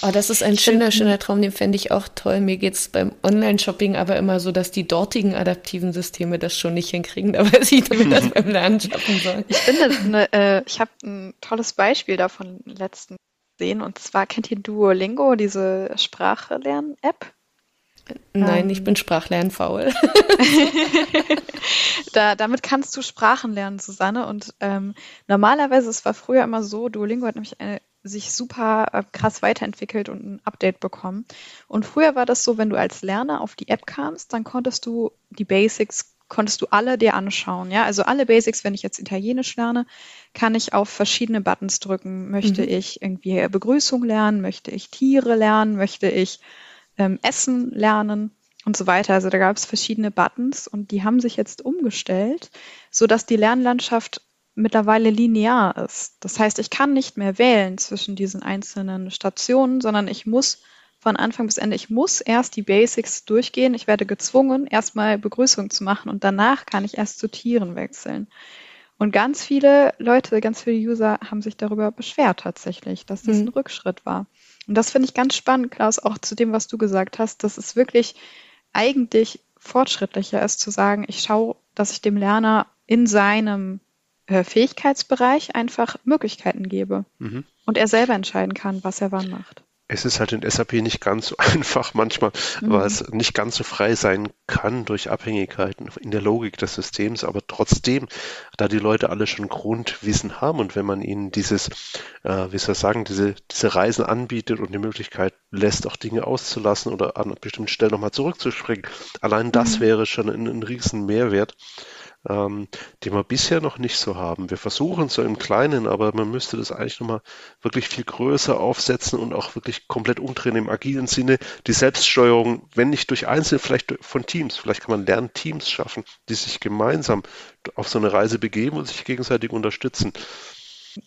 Oh, das ist ein schöner, schöner Traum, den fände ich auch toll. Mir geht es beim Online-Shopping aber immer so, dass die dortigen adaptiven Systeme das schon nicht hinkriegen. Da weiß ich, damit das beim Lernen schaffen soll. Ich finde, ne, äh, ich habe ein tolles Beispiel davon letzten sehen. Und zwar kennt ihr Duolingo, diese Sprachlern-App? Nein, ähm, ich bin sprachlernfaul. (laughs) da, damit kannst du Sprachen lernen, Susanne. Und ähm, normalerweise, es war früher immer so, Duolingo hat nämlich eine, sich super äh, krass weiterentwickelt und ein Update bekommen. Und früher war das so, wenn du als Lerner auf die App kamst, dann konntest du die Basics konntest du alle dir anschauen. Ja, also alle Basics, wenn ich jetzt Italienisch lerne, kann ich auf verschiedene Buttons drücken. Möchte mhm. ich irgendwie Begrüßung lernen? Möchte ich Tiere lernen? Möchte ich ähm, Essen lernen und so weiter. Also da gab es verschiedene Buttons und die haben sich jetzt umgestellt, so dass die Lernlandschaft mittlerweile linear ist. Das heißt, ich kann nicht mehr wählen zwischen diesen einzelnen Stationen, sondern ich muss von Anfang bis Ende, ich muss erst die Basics durchgehen. Ich werde gezwungen, erstmal Begrüßung zu machen und danach kann ich erst zu Tieren wechseln. Und ganz viele Leute, ganz viele User haben sich darüber beschwert tatsächlich, dass das mhm. ein Rückschritt war. Und das finde ich ganz spannend, Klaus, auch zu dem, was du gesagt hast, dass es wirklich eigentlich fortschrittlicher ist zu sagen, ich schaue, dass ich dem Lerner in seinem äh, Fähigkeitsbereich einfach Möglichkeiten gebe mhm. und er selber entscheiden kann, was er wann macht es ist halt in SAP nicht ganz so (laughs) einfach manchmal, mhm. weil es nicht ganz so frei sein kann durch Abhängigkeiten in der Logik des Systems, aber trotzdem, da die Leute alle schon Grundwissen haben und wenn man ihnen dieses, äh, wie soll ich sagen, diese, diese Reisen anbietet und die Möglichkeit lässt, auch Dinge auszulassen oder an bestimmten Stellen nochmal zurückzuspringen, allein das mhm. wäre schon ein, ein riesen Mehrwert ähm, die wir bisher noch nicht so haben. Wir versuchen so im Kleinen, aber man müsste das eigentlich nochmal wirklich viel größer aufsetzen und auch wirklich komplett umdrehen im agilen Sinne. Die Selbststeuerung, wenn nicht durch Einzelne, vielleicht von Teams. Vielleicht kann man lernen, Teams schaffen, die sich gemeinsam auf so eine Reise begeben und sich gegenseitig unterstützen.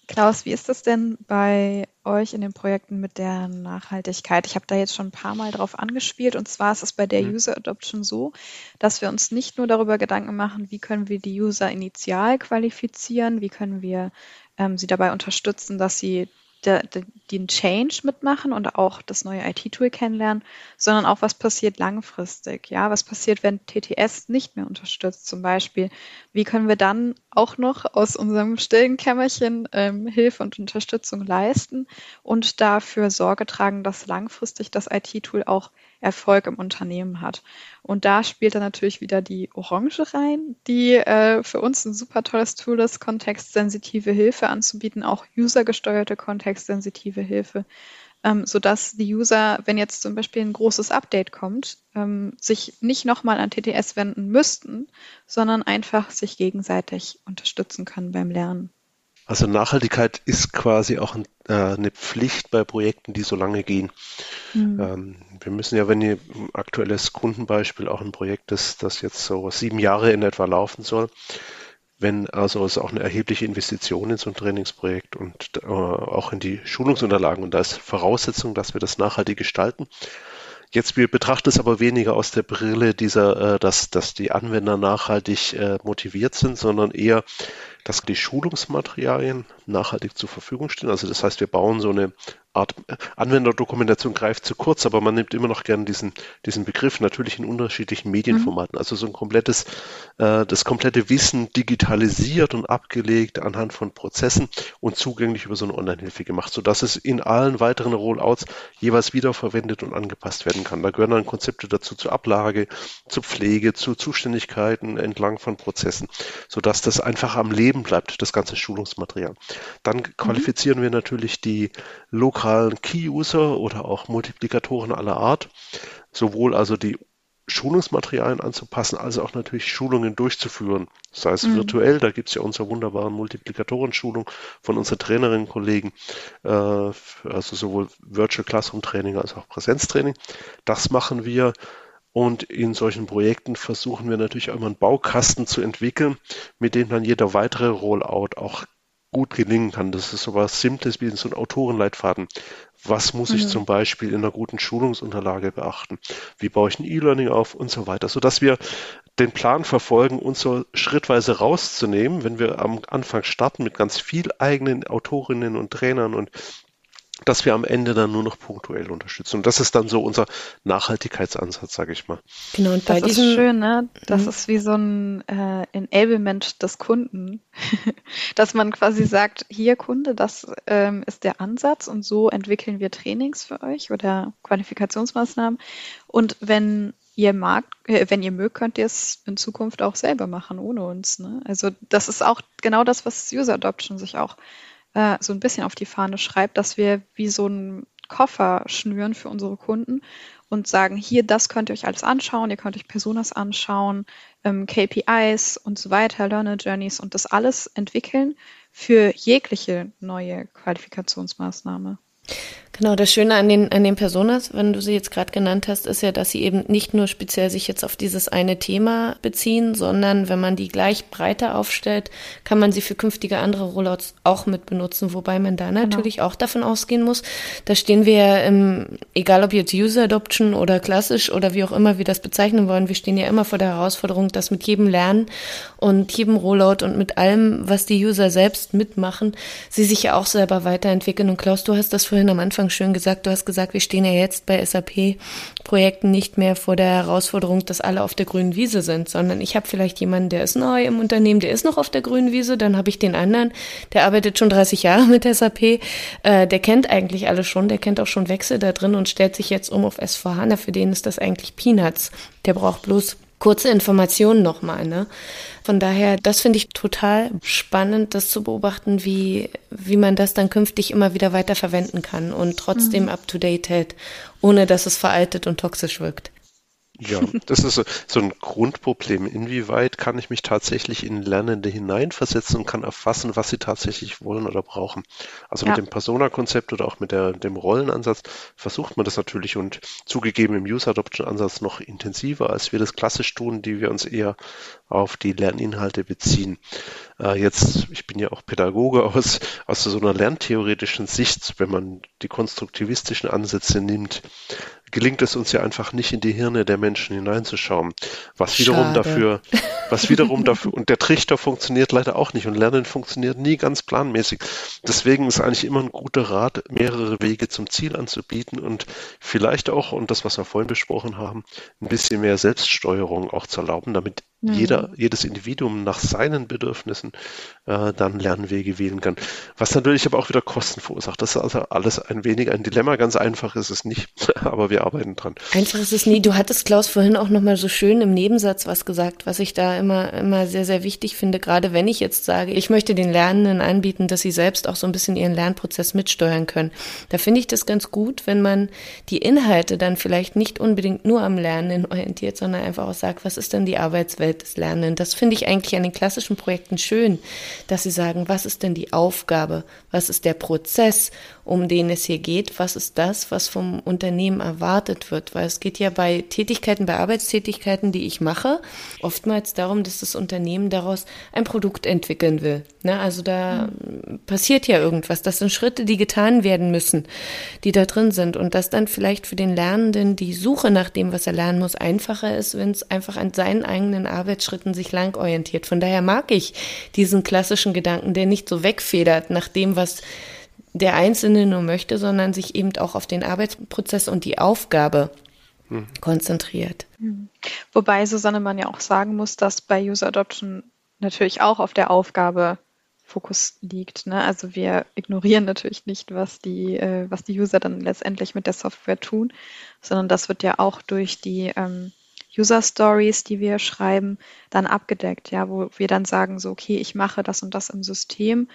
Klaus, wie ist das denn bei euch in den Projekten mit der Nachhaltigkeit? Ich habe da jetzt schon ein paar Mal drauf angespielt und zwar ist es bei der mhm. User Adoption so, dass wir uns nicht nur darüber Gedanken machen, wie können wir die User initial qualifizieren, wie können wir ähm, sie dabei unterstützen, dass sie der, der, den Change mitmachen und auch das neue IT-Tool kennenlernen, sondern auch, was passiert langfristig. Ja, was passiert, wenn TTS nicht mehr unterstützt, zum Beispiel. Wie können wir dann auch noch aus unserem stillen Kämmerchen ähm, Hilfe und Unterstützung leisten und dafür Sorge tragen, dass langfristig das IT-Tool auch Erfolg im Unternehmen hat. Und da spielt dann natürlich wieder die Orange rein, die äh, für uns ein super tolles Tool ist, kontextsensitive Hilfe anzubieten, auch usergesteuerte kontextsensitive Hilfe, ähm, sodass die User, wenn jetzt zum Beispiel ein großes Update kommt, ähm, sich nicht nochmal an TTS wenden müssten, sondern einfach sich gegenseitig unterstützen können beim Lernen. Also Nachhaltigkeit ist quasi auch ein, äh, eine Pflicht bei Projekten, die so lange gehen. Mhm. Ähm, wir müssen ja, wenn ihr ein aktuelles Kundenbeispiel auch ein Projekt ist, das jetzt so sieben Jahre in etwa laufen soll, wenn also es auch eine erhebliche Investition in so ein Trainingsprojekt und äh, auch in die Schulungsunterlagen und da ist Voraussetzung, dass wir das nachhaltig gestalten. Jetzt, wir betrachten es aber weniger aus der Brille dieser, äh, dass, dass die Anwender nachhaltig äh, motiviert sind, sondern eher, dass die Schulungsmaterialien nachhaltig zur Verfügung stehen. Also das heißt, wir bauen so eine Art Anwenderdokumentation greift zu kurz, aber man nimmt immer noch gern diesen, diesen Begriff natürlich in unterschiedlichen Medienformaten. Mhm. Also so ein komplettes, äh, das komplette Wissen digitalisiert und abgelegt anhand von Prozessen und zugänglich über so eine Online-Hilfe gemacht, sodass es in allen weiteren Rollouts jeweils wiederverwendet und angepasst werden kann. Da gehören dann Konzepte dazu zur Ablage, zur Pflege, zu Zuständigkeiten entlang von Prozessen, sodass das einfach am Leben bleibt, das ganze Schulungsmaterial. Dann qualifizieren mhm. wir natürlich die lokalen Key-User oder auch Multiplikatoren aller Art, sowohl also die Schulungsmaterialien anzupassen, als auch natürlich Schulungen durchzuführen. Sei es mhm. virtuell, da gibt es ja unsere wunderbaren Multiplikatoren-Schulung von unseren Trainerinnen-Kollegen, äh, also sowohl Virtual Classroom Training als auch Präsenztraining. Das machen wir Und in solchen Projekten versuchen wir natürlich auch immer einen Baukasten zu entwickeln, mit dem dann jeder weitere Rollout auch gut gelingen kann. Das ist so was Simples wie so ein Autorenleitfaden. Was muss ich mhm. zum Beispiel in einer guten Schulungsunterlage beachten? Wie baue ich ein E-Learning auf und so weiter, sodass wir den Plan verfolgen, uns so schrittweise rauszunehmen, wenn wir am Anfang starten mit ganz viel eigenen Autorinnen und Trainern und dass wir am Ende dann nur noch punktuell unterstützen. Und das ist dann so unser Nachhaltigkeitsansatz, sage ich mal. Genau, und bei das diesem, ist schön, ne? Das mhm. ist wie so ein äh, Enablement des Kunden, (laughs) dass man quasi sagt, hier Kunde, das ähm, ist der Ansatz und so entwickeln wir Trainings für euch oder Qualifikationsmaßnahmen. Und wenn ihr mag, äh, wenn ihr mögt, könnt ihr es in Zukunft auch selber machen, ohne uns. Ne? Also das ist auch genau das, was User Adoption sich auch äh, so ein bisschen auf die Fahne schreibt, dass wir wie so einen Koffer schnüren für unsere Kunden und sagen, hier, das könnt ihr euch alles anschauen, ihr könnt euch Personas anschauen, ähm, KPIs und so weiter, Learner Journeys und das alles entwickeln für jegliche neue Qualifikationsmaßnahme. Genau, das Schöne an den, an den Personas, wenn du sie jetzt gerade genannt hast, ist ja, dass sie eben nicht nur speziell sich jetzt auf dieses eine Thema beziehen, sondern wenn man die gleich breiter aufstellt, kann man sie für künftige andere Rollouts auch mit benutzen, wobei man da genau. natürlich genau. auch davon ausgehen muss, da stehen wir ja im, egal ob jetzt User Adoption oder klassisch oder wie auch immer wir das bezeichnen wollen, wir stehen ja immer vor der Herausforderung, dass mit jedem Lernen und jedem Rollout und mit allem, was die User selbst mitmachen, sie sich ja auch selber weiterentwickeln. Und Klaus, du hast das vorhin am Anfang Anfang schön gesagt, du hast gesagt, wir stehen ja jetzt bei SAP-Projekten nicht mehr vor der Herausforderung, dass alle auf der grünen Wiese sind, sondern ich habe vielleicht jemanden, der ist neu im Unternehmen, der ist noch auf der grünen Wiese, dann habe ich den anderen, der arbeitet schon 30 Jahre mit SAP, äh, der kennt eigentlich alles schon, der kennt auch schon Wechsel da drin und stellt sich jetzt um auf S4HANA, für den ist das eigentlich Peanuts. Der braucht bloß kurze Informationen nochmal. Ne? Von daher, das finde ich total spannend, das zu beobachten, wie, wie man das dann künftig immer wieder weiter verwenden kann und trotzdem mhm. up-to-date hält, ohne dass es veraltet und toxisch wirkt. Ja, das ist so, so ein Grundproblem. Inwieweit kann ich mich tatsächlich in Lernende hineinversetzen und kann erfassen, was sie tatsächlich wollen oder brauchen? Also ja. mit dem Persona-Konzept oder auch mit der, dem Rollenansatz versucht man das natürlich und zugegeben im User-Adoption-Ansatz noch intensiver, als wir das klassisch tun, die wir uns eher auf die Lerninhalte beziehen. Äh, jetzt, ich bin ja auch Pädagoge aus, aus so einer lerntheoretischen Sicht, wenn man die konstruktivistischen Ansätze nimmt, gelingt es uns ja einfach nicht in die Hirne der Menschen hineinzuschauen. Was wiederum Schade. dafür, was (laughs) wiederum dafür, und der Trichter funktioniert leider auch nicht und Lernen funktioniert nie ganz planmäßig. Deswegen ist eigentlich immer ein guter Rat, mehrere Wege zum Ziel anzubieten und vielleicht auch, und das, was wir vorhin besprochen haben, ein bisschen mehr Selbststeuerung auch zu erlauben, damit mhm. jeder, jedes Individuum nach seinen Bedürfnissen äh, dann Lernwege wählen kann. Was natürlich aber auch wieder Kosten verursacht. Das ist also alles ein wenig ein Dilemma. Ganz einfach ist es nicht, (laughs) aber wir arbeiten dran. Einfach ist es nie. Du hattest, Klaus, vorhin auch nochmal so schön im Nebensatz was gesagt, was ich da immer, immer sehr, sehr wichtig finde, gerade wenn ich jetzt sage, ich möchte den Lernenden anbieten, dass sie selbst auch so ein bisschen ihren Lernprozess mitsteuern können. Da finde ich das ganz gut, wenn man die Inhalte dann vielleicht nicht unbedingt nur am Lernen orientiert, sondern einfach auch sagt, was ist denn die Arbeitswelt des Lernenden? Das finde ich eigentlich an den klassischen Projekten schön, dass sie sagen, was ist denn die Aufgabe? Was ist der Prozess? Um den es hier geht, was ist das, was vom Unternehmen erwartet wird. Weil es geht ja bei Tätigkeiten, bei Arbeitstätigkeiten, die ich mache, oftmals darum, dass das Unternehmen daraus ein Produkt entwickeln will. Ne? Also da mhm. passiert ja irgendwas. Das sind Schritte, die getan werden müssen, die da drin sind. Und dass dann vielleicht für den Lernenden die Suche nach dem, was er lernen muss, einfacher ist, wenn es einfach an seinen eigenen Arbeitsschritten sich lang orientiert. Von daher mag ich diesen klassischen Gedanken, der nicht so wegfedert nach dem, was der Einzelne nur möchte, sondern sich eben auch auf den Arbeitsprozess und die Aufgabe hm. konzentriert. Hm. Wobei Susanne man ja auch sagen muss, dass bei User Adoption natürlich auch auf der Aufgabe Fokus liegt. Ne? Also wir ignorieren natürlich nicht, was die, äh, was die User dann letztendlich mit der Software tun, sondern das wird ja auch durch die ähm, User Stories, die wir schreiben, dann abgedeckt, ja, wo wir dann sagen, so, okay, ich mache das und das im System,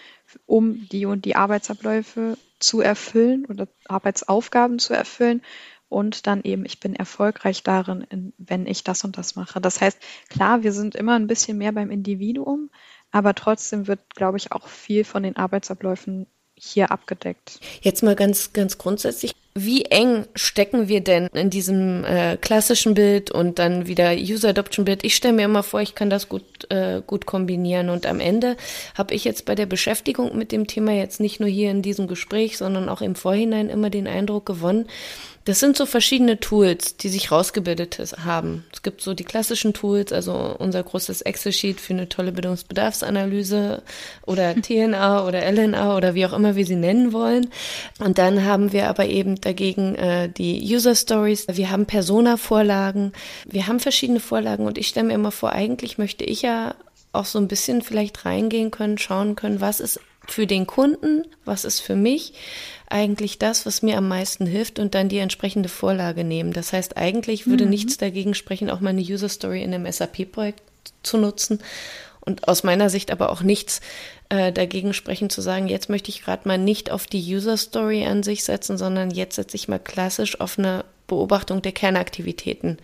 um die und die Arbeitsabläufe zu erfüllen oder Arbeitsaufgaben zu erfüllen und dann eben, ich bin erfolgreich darin, wenn ich das und das mache. Das heißt, klar, wir sind immer ein bisschen mehr beim Individuum, aber trotzdem wird, glaube ich, auch viel von den Arbeitsabläufen hier abgedeckt. Jetzt mal ganz, ganz grundsätzlich wie eng stecken wir denn in diesem äh, klassischen Bild und dann wieder User Adoption Bild? Ich stelle mir immer vor, ich kann das gut, äh, gut kombinieren. Und am Ende habe ich jetzt bei der Beschäftigung mit dem Thema jetzt nicht nur hier in diesem Gespräch, sondern auch im Vorhinein immer den Eindruck gewonnen, das sind so verschiedene Tools, die sich rausgebildet haben. Es gibt so die klassischen Tools, also unser großes Excel-Sheet für eine tolle Bildungsbedarfsanalyse oder (laughs) TNA oder LNA oder wie auch immer wir sie nennen wollen. Und dann haben wir aber eben dagegen äh, die User Stories. Wir haben Persona-Vorlagen. Wir haben verschiedene Vorlagen und ich stelle mir immer vor, eigentlich möchte ich ja auch so ein bisschen vielleicht reingehen können, schauen können, was ist für den Kunden, was ist für mich eigentlich das, was mir am meisten hilft und dann die entsprechende Vorlage nehmen. Das heißt, eigentlich würde mhm. nichts dagegen sprechen, auch mal eine User Story in einem SAP-Projekt zu nutzen und aus meiner Sicht aber auch nichts äh, dagegen sprechen zu sagen, jetzt möchte ich gerade mal nicht auf die User Story an sich setzen, sondern jetzt setze ich mal klassisch auf eine Beobachtung der Kernaktivitäten,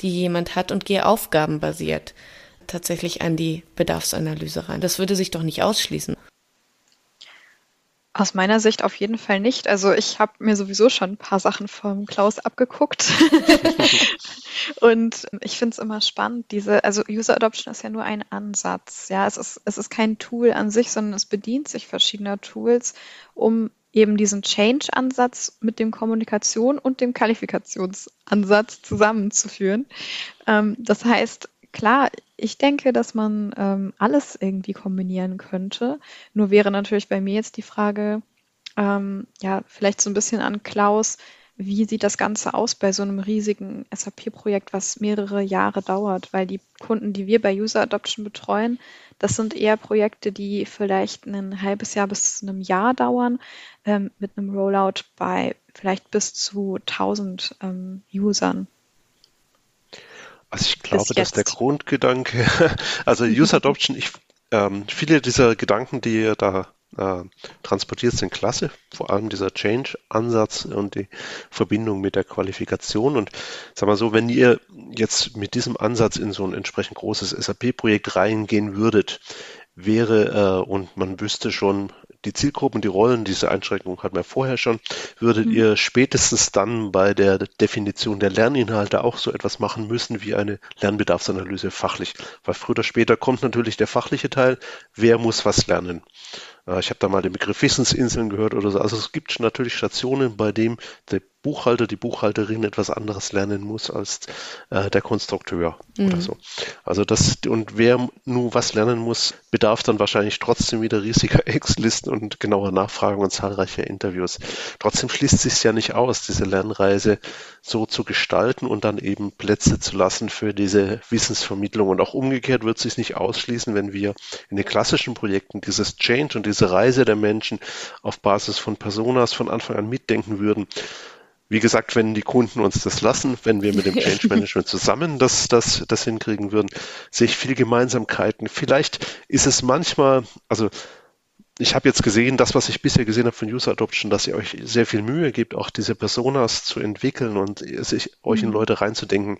die jemand hat und gehe aufgabenbasiert tatsächlich an die Bedarfsanalyse ran. Das würde sich doch nicht ausschließen. Aus meiner Sicht auf jeden Fall nicht. Also ich habe mir sowieso schon ein paar Sachen vom Klaus abgeguckt. (laughs) und ich finde es immer spannend, diese, also User Adoption ist ja nur ein Ansatz. Ja, es ist, es ist kein Tool an sich, sondern es bedient sich verschiedener Tools, um eben diesen Change-Ansatz mit dem Kommunikation und dem Qualifikationsansatz zusammenzuführen. Ähm, das heißt, klar, ich denke, dass man ähm, alles irgendwie kombinieren könnte. Nur wäre natürlich bei mir jetzt die Frage, ähm, ja, vielleicht so ein bisschen an Klaus, wie sieht das Ganze aus bei so einem riesigen SAP-Projekt, was mehrere Jahre dauert? Weil die Kunden, die wir bei User Adoption betreuen, das sind eher Projekte, die vielleicht ein halbes Jahr bis zu einem Jahr dauern, ähm, mit einem Rollout bei vielleicht bis zu 1000 ähm, Usern. Also ich glaube, dass der Grundgedanke, (laughs) also User Adoption, ich, ähm, viele dieser Gedanken, die ihr da äh, transportiert, sind klasse. Vor allem dieser Change-Ansatz und die Verbindung mit der Qualifikation. Und sag mal so, wenn ihr jetzt mit diesem Ansatz in so ein entsprechend großes SAP-Projekt reingehen würdet, wäre äh, und man wüsste schon, die Zielgruppen, die Rollen, diese Einschränkung hatten wir vorher schon. Würdet mhm. ihr spätestens dann bei der Definition der Lerninhalte auch so etwas machen müssen wie eine Lernbedarfsanalyse fachlich? Weil früher oder später kommt natürlich der fachliche Teil. Wer muss was lernen? Äh, ich habe da mal den Begriff Wissensinseln gehört oder so. Also es gibt natürlich Stationen, bei dem der Buchhalter, die Buchhalterin etwas anderes lernen muss als äh, der Konstrukteur mhm. oder so. Also das, und wer nur was lernen muss, bedarf dann wahrscheinlich trotzdem wieder riesiger (laughs) Ex-Listen und genauer Nachfragen und zahlreicher Interviews. Trotzdem schließt sich ja nicht aus, diese Lernreise so zu gestalten und dann eben Plätze zu lassen für diese Wissensvermittlung. Und auch umgekehrt wird sich nicht ausschließen, wenn wir in den klassischen Projekten dieses Change und diese Reise der Menschen auf Basis von Personas von Anfang an mitdenken würden wie gesagt, wenn die Kunden uns das lassen, wenn wir mit dem (laughs) Change Management zusammen das, das, das hinkriegen würden, sehe ich viele Gemeinsamkeiten. Vielleicht ist es manchmal, also ich habe jetzt gesehen, das, was ich bisher gesehen habe von User Adoption, dass ihr euch sehr viel Mühe gibt, auch diese Personas zu entwickeln und sich euch in mhm. Leute reinzudenken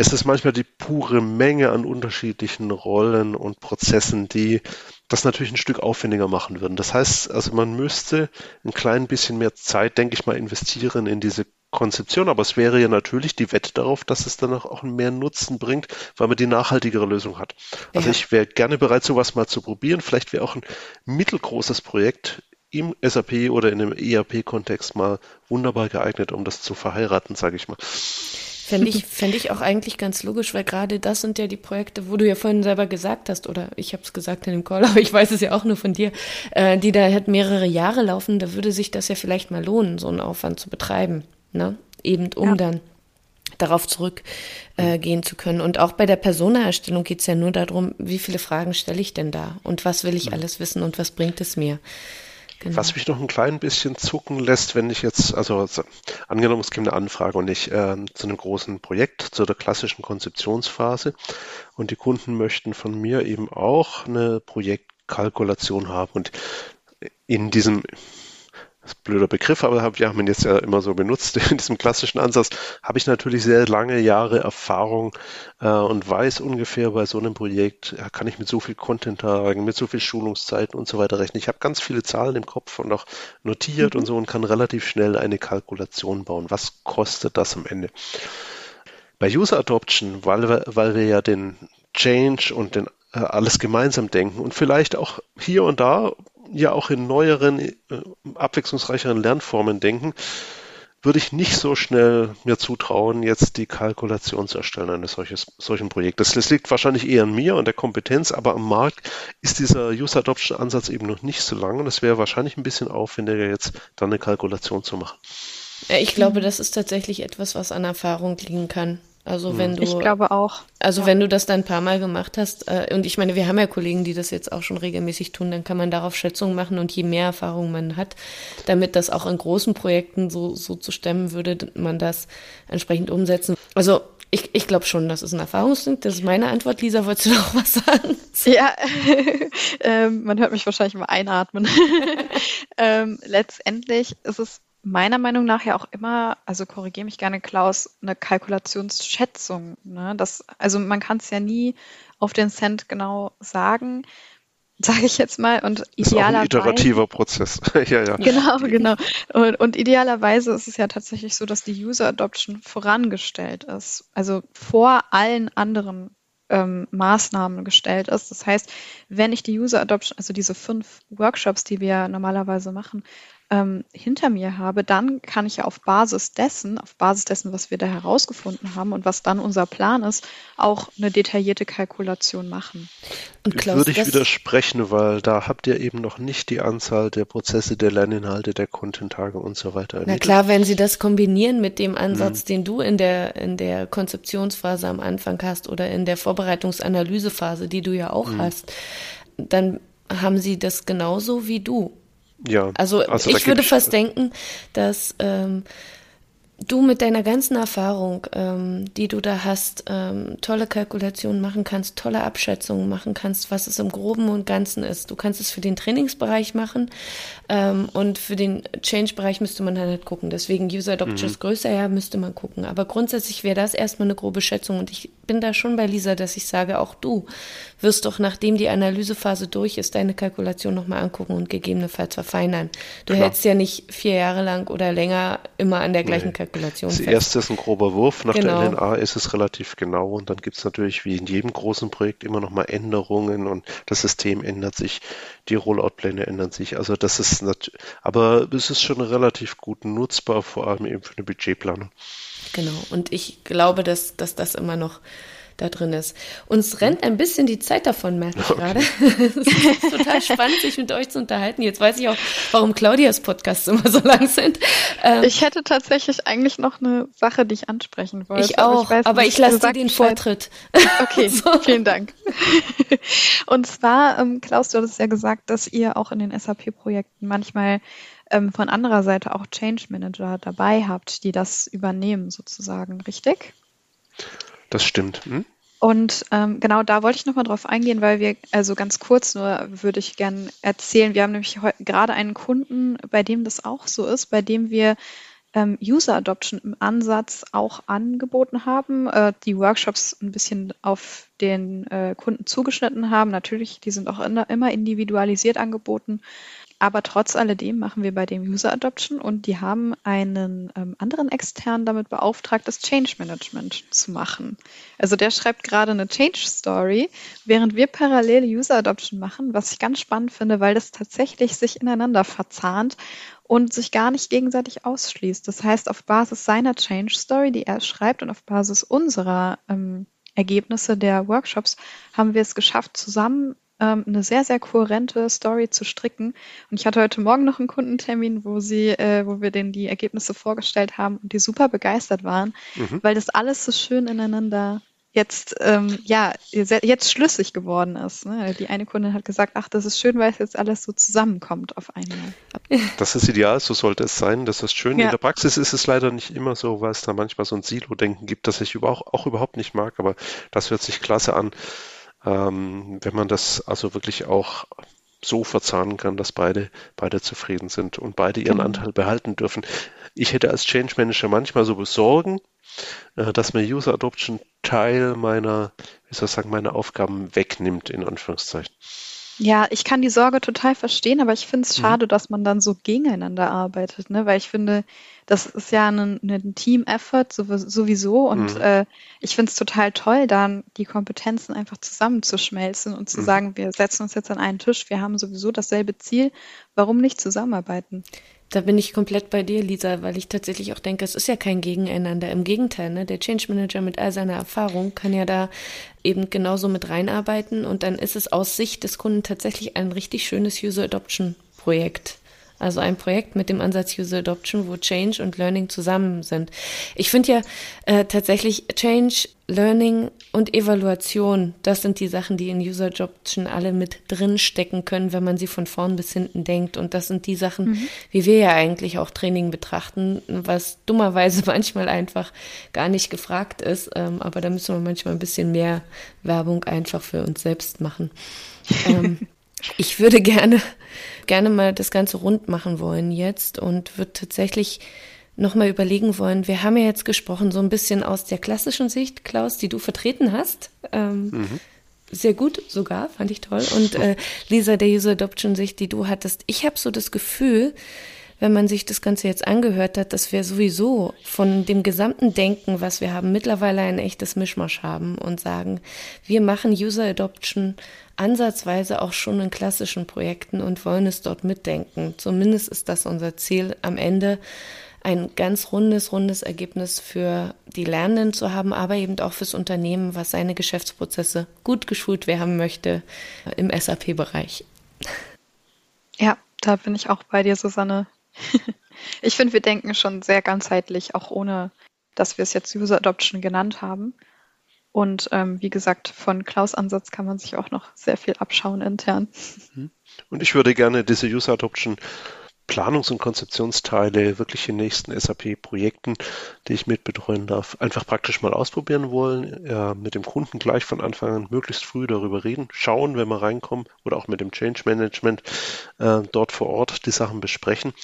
es ist manchmal die pure Menge an unterschiedlichen Rollen und Prozessen, die das natürlich ein Stück aufwendiger machen würden. Das heißt, also man müsste ein klein bisschen mehr Zeit, denke ich mal, investieren in diese Konzeption, aber es wäre ja natürlich die Wette darauf, dass es dann auch mehr Nutzen bringt, weil man die nachhaltigere Lösung hat. Also ja. ich wäre gerne bereit, sowas mal zu probieren. Vielleicht wäre auch ein mittelgroßes Projekt im SAP oder in einem ERP-Kontext mal wunderbar geeignet, um das zu verheiraten, sage ich mal. Fände ich, fänd ich auch eigentlich ganz logisch, weil gerade das sind ja die Projekte, wo du ja vorhin selber gesagt hast, oder ich habe es gesagt in dem Call, (laughs) aber ich weiß es ja auch nur von dir, äh, die da halt mehrere Jahre laufen, da würde sich das ja vielleicht mal lohnen, so einen Aufwand zu betreiben. Ne? Eben um ja. dann darauf zurückgehen äh, zu können. Und auch bei der Personaerstellung geht es ja nur darum, wie viele Fragen stelle ich denn da und was will ich mhm. alles wissen und was bringt es mir. Genau. Was mich noch ein klein bisschen zucken lässt, wenn ich jetzt, also angenommen, es käme eine Anfrage und ich äh, zu einem großen Projekt, zu der klassischen Konzeptionsphase und die Kunden möchten von mir eben auch eine Projektkalkulation haben und in diesem blöder Begriff, aber wir haben ihn jetzt ja immer so benutzt (laughs) in diesem klassischen Ansatz, habe ich natürlich sehr lange Jahre Erfahrung äh, und weiß ungefähr bei so einem Projekt, ja, kann ich mit so viel Content-Tagen, mit so viel Schulungszeiten und so weiter rechnen. Ich habe ganz viele Zahlen im Kopf und auch notiert mhm. und so und kann relativ schnell eine Kalkulation bauen. Was kostet das am Ende? Bei User Adoption, weil wir, weil wir ja den Change und den äh, alles gemeinsam denken und vielleicht auch hier und da ja auch in neueren, äh, abwechslungsreicheren Lernformen denken, würde ich nicht so schnell mir zutrauen, jetzt die Kalkulation zu erstellen eines solches, solchen Projektes. Das liegt wahrscheinlich eher an mir und der Kompetenz, aber am Markt ist dieser User Adoption Ansatz eben noch nicht so lang und es wäre wahrscheinlich ein bisschen aufwendiger, jetzt dann eine Kalkulation zu machen. Ich glaube, das ist tatsächlich etwas, was an Erfahrung liegen kann. Also hm. wenn du. Ich glaube auch. Also ja. wenn du das dann ein paar Mal gemacht hast, äh, und ich meine, wir haben ja Kollegen, die das jetzt auch schon regelmäßig tun, dann kann man darauf Schätzungen machen und je mehr Erfahrung man hat, damit das auch in großen Projekten so, so zu stemmen würde, man das entsprechend umsetzen. Also ich, ich glaube schon, das ist ein Erfahrungsding. Das ist meine Antwort. Lisa, wolltest du noch was sagen? (laughs) Ja, (laughs) ähm, man hört mich wahrscheinlich mal einatmen. (laughs) ähm, letztendlich ist es meiner Meinung nach ja auch immer, also korrigiere mich gerne, Klaus, eine Kalkulationsschätzung. Ne? Das, also man kann es ja nie auf den Cent genau sagen, (laughs) sage ich jetzt mal. Und idealerweise. Ist auch ein iterativer Prozess. (laughs) ja, ja. Genau, genau. Und, und, idealerweise ist es ja tatsächlich so, dass die User Adoption vorangestellt ist. Also vor allen anderen ähm, Maßnahmen gestellt ist. Das heißt, wenn ich die User Adoption, also diese fünf Workshops, die wir normalerweise machen, ähm, hinter mir habe, dann kann ich ja auf Basis dessen, auf Basis dessen, was wir da herausgefunden haben und was dann unser Plan ist, auch eine detaillierte Kalkulation machen. Und Klaus, Würde ich widersprechen, weil da habt ihr eben noch nicht die Anzahl der Prozesse, der Lerninhalte, der Content-Tage und so weiter. Na klar, wenn Sie das kombinieren mit dem Ansatz, mhm. den du in der, in der Konzeptionsphase am Anfang hast oder in der Vorbereitungsanalysephase, die du ja auch mhm. hast, dann haben Sie das genauso wie du. Ja. Also, also ich würde fast denken, dass ähm, du mit deiner ganzen Erfahrung, ähm, die du da hast, ähm, tolle Kalkulationen machen kannst, tolle Abschätzungen machen kannst, was es im Groben und Ganzen ist. Du kannst es für den Trainingsbereich machen ähm, und für den Change-Bereich müsste man halt gucken. Deswegen User Adoption mhm. größer, ja, müsste man gucken. Aber grundsätzlich wäre das erstmal eine grobe Schätzung und ich bin da schon bei Lisa, dass ich sage, auch du wirst doch, nachdem die Analysephase durch ist, deine Kalkulation nochmal angucken und gegebenenfalls verfeinern. Du Klar. hältst ja nicht vier Jahre lang oder länger immer an der gleichen nee. Kalkulation fest. Zuerst ist ein grober Wurf, nach genau. der LNA ist es relativ genau und dann gibt es natürlich wie in jedem großen Projekt immer nochmal Änderungen und das System ändert sich, die Rollout-Pläne ändern sich. Also das ist aber es ist schon relativ gut nutzbar, vor allem eben für eine Budgetplanung. Genau, und ich glaube, dass, dass das immer noch da drin ist. Uns rennt ein bisschen die Zeit davon, merke ich okay. gerade. (laughs) es ist total spannend, sich mit euch zu unterhalten. Jetzt weiß ich auch, warum Claudias Podcasts immer so lang sind. Ähm, ich hätte tatsächlich eigentlich noch eine Sache, die ich ansprechen wollte. Ich auch, aber ich, aber ich lasse dir den Vortritt. Okay, (laughs) so. vielen Dank. (laughs) Und zwar, ähm, Klaus, du hattest ja gesagt, dass ihr auch in den SAP-Projekten manchmal ähm, von anderer Seite auch Change Manager dabei habt, die das übernehmen sozusagen, richtig? Das stimmt. Hm? Und ähm, genau da wollte ich nochmal drauf eingehen, weil wir, also ganz kurz nur würde ich gerne erzählen, wir haben nämlich gerade einen Kunden, bei dem das auch so ist, bei dem wir ähm, User Adoption im Ansatz auch angeboten haben, äh, die Workshops ein bisschen auf den äh, Kunden zugeschnitten haben. Natürlich, die sind auch in, immer individualisiert angeboten, aber trotz alledem machen wir bei dem User Adoption und die haben einen ähm, anderen externen damit beauftragt, das Change Management zu machen. Also der schreibt gerade eine Change Story, während wir parallel User Adoption machen, was ich ganz spannend finde, weil das tatsächlich sich ineinander verzahnt und sich gar nicht gegenseitig ausschließt. Das heißt, auf Basis seiner Change Story, die er schreibt und auf Basis unserer ähm, Ergebnisse der Workshops haben wir es geschafft, zusammen ähm, eine sehr, sehr kohärente Story zu stricken. Und ich hatte heute Morgen noch einen Kundentermin, wo sie, äh, wo wir denen die Ergebnisse vorgestellt haben und die super begeistert waren, mhm. weil das alles so schön ineinander jetzt ähm, ja jetzt schlüssig geworden ist. Ne? Die eine Kundin hat gesagt, ach, das ist schön, weil es jetzt alles so zusammenkommt auf einmal. (laughs) Das ist ideal, so sollte es sein. Das ist schön. Ja. In der Praxis ist es leider nicht immer so, weil es da manchmal so ein Silo-Denken gibt, das ich auch, auch überhaupt nicht mag, aber das hört sich klasse an ähm, wenn man das also wirklich auch so verzahnen kann, dass beide, beide zufrieden sind und beide ihren genau. Anteil behalten dürfen. Ich hätte als Change Manager manchmal so Besorgen, äh, dass mir User Adoption Teil meiner, wie soll ich sagen, meiner Aufgaben wegnimmt, in Anführungszeichen. Ja, ich kann die Sorge total verstehen, aber ich finde es mhm. schade, dass man dann so gegeneinander arbeitet, ne? Weil ich finde, das ist ja ein, ein Team-Effort sowieso und mhm. äh, ich finde es total toll, dann die Kompetenzen einfach zusammenzuschmelzen und zu mhm. sagen, wir setzen uns jetzt an einen Tisch, wir haben sowieso dasselbe Ziel, warum nicht zusammenarbeiten? Da bin ich komplett bei dir, Lisa, weil ich tatsächlich auch denke, es ist ja kein Gegeneinander. Im Gegenteil, ne? der Change Manager mit all seiner Erfahrung kann ja da eben genauso mit reinarbeiten und dann ist es aus Sicht des Kunden tatsächlich ein richtig schönes User Adoption Projekt. Also ein Projekt mit dem Ansatz User Adoption, wo Change und Learning zusammen sind. Ich finde ja äh, tatsächlich Change, Learning und Evaluation, das sind die Sachen, die in User Adoption alle mit drin stecken können, wenn man sie von vorn bis hinten denkt. Und das sind die Sachen, mhm. wie wir ja eigentlich auch Training betrachten, was dummerweise (laughs) manchmal einfach gar nicht gefragt ist. Ähm, aber da müssen wir manchmal ein bisschen mehr Werbung einfach für uns selbst machen. (laughs) ähm, ich würde gerne, gerne mal das Ganze rund machen wollen jetzt und würde tatsächlich nochmal überlegen wollen. Wir haben ja jetzt gesprochen, so ein bisschen aus der klassischen Sicht, Klaus, die du vertreten hast. Ähm, mhm. Sehr gut sogar, fand ich toll. Und äh, Lisa, der User Adoption Sicht, die du hattest. Ich habe so das Gefühl, wenn man sich das Ganze jetzt angehört hat, dass wir sowieso von dem gesamten Denken, was wir haben, mittlerweile ein echtes Mischmasch haben und sagen, wir machen User Adoption ansatzweise auch schon in klassischen Projekten und wollen es dort mitdenken. Zumindest ist das unser Ziel am Ende ein ganz rundes, rundes Ergebnis für die Lernenden zu haben, aber eben auch fürs Unternehmen, was seine Geschäftsprozesse gut geschult werden möchte im SAP-Bereich. Ja, da bin ich auch bei dir, Susanne. (laughs) ich finde, wir denken schon sehr ganzheitlich, auch ohne, dass wir es jetzt User Adoption genannt haben. Und ähm, wie gesagt, von Klaus Ansatz kann man sich auch noch sehr viel abschauen intern. Mhm. Und ich würde gerne diese User Adoption Planungs- und Konzeptionsteile wirklich in nächsten SAP-Projekten, die ich mitbetreuen darf, einfach praktisch mal ausprobieren wollen, äh, mit dem Kunden gleich von Anfang an möglichst früh darüber reden, schauen, wenn wir reinkommen oder auch mit dem Change Management äh, dort vor Ort die Sachen besprechen.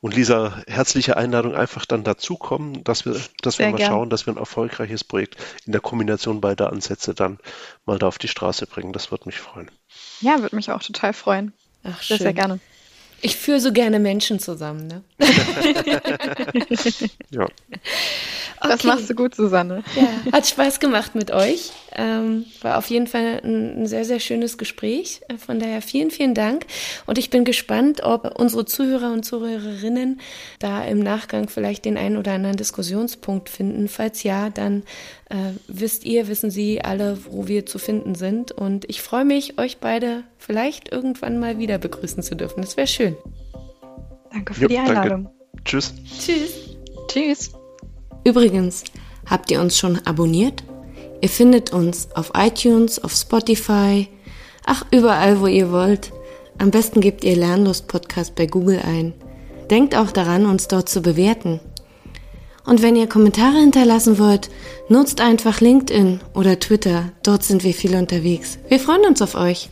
Und Lisa, herzliche Einladung, einfach dann dazukommen, dass wir, dass wir mal gern. schauen, dass wir ein erfolgreiches Projekt in der Kombination beider Ansätze dann mal da auf die Straße bringen. Das würde mich freuen. Ja, würde mich auch total freuen. Ach, schön. Sehr, sehr gerne. Ich führe so gerne Menschen zusammen, ne? (laughs) ja. Okay. Das machst du gut, Susanne. Ja, hat Spaß gemacht mit euch. Ähm, war auf jeden Fall ein, ein, sehr, sehr schönes Gespräch. Äh, von daher vielen, vielen Dank. Und ich bin gespannt, ob unsere Zuhörer und Zuhörerinnen da im Nachgang vielleicht den einen oder anderen Diskussionspunkt finden. Falls ja, dann äh, wisst ihr, wissen Sie alle, wo wir zu finden sind. Und ich freue mich, euch beide vielleicht irgendwann mal wieder begrüßen zu dürfen. Das wäre schön. Danke für jo, die Einladung. Danke. Tschüss. Tschüss. Tschüss. Übrigens, habt ihr uns schon abonniert? Ihr findet uns auf iTunes, auf Spotify, ach überall, wo ihr wollt. Am besten gebt ihr Lernlust Podcast bei Google ein. Denkt auch daran, uns dort zu bewerten. Und wenn ihr Kommentare hinterlassen wollt, nutzt einfach LinkedIn oder Twitter. Dort sind wir viel unterwegs. Wir freuen uns auf euch.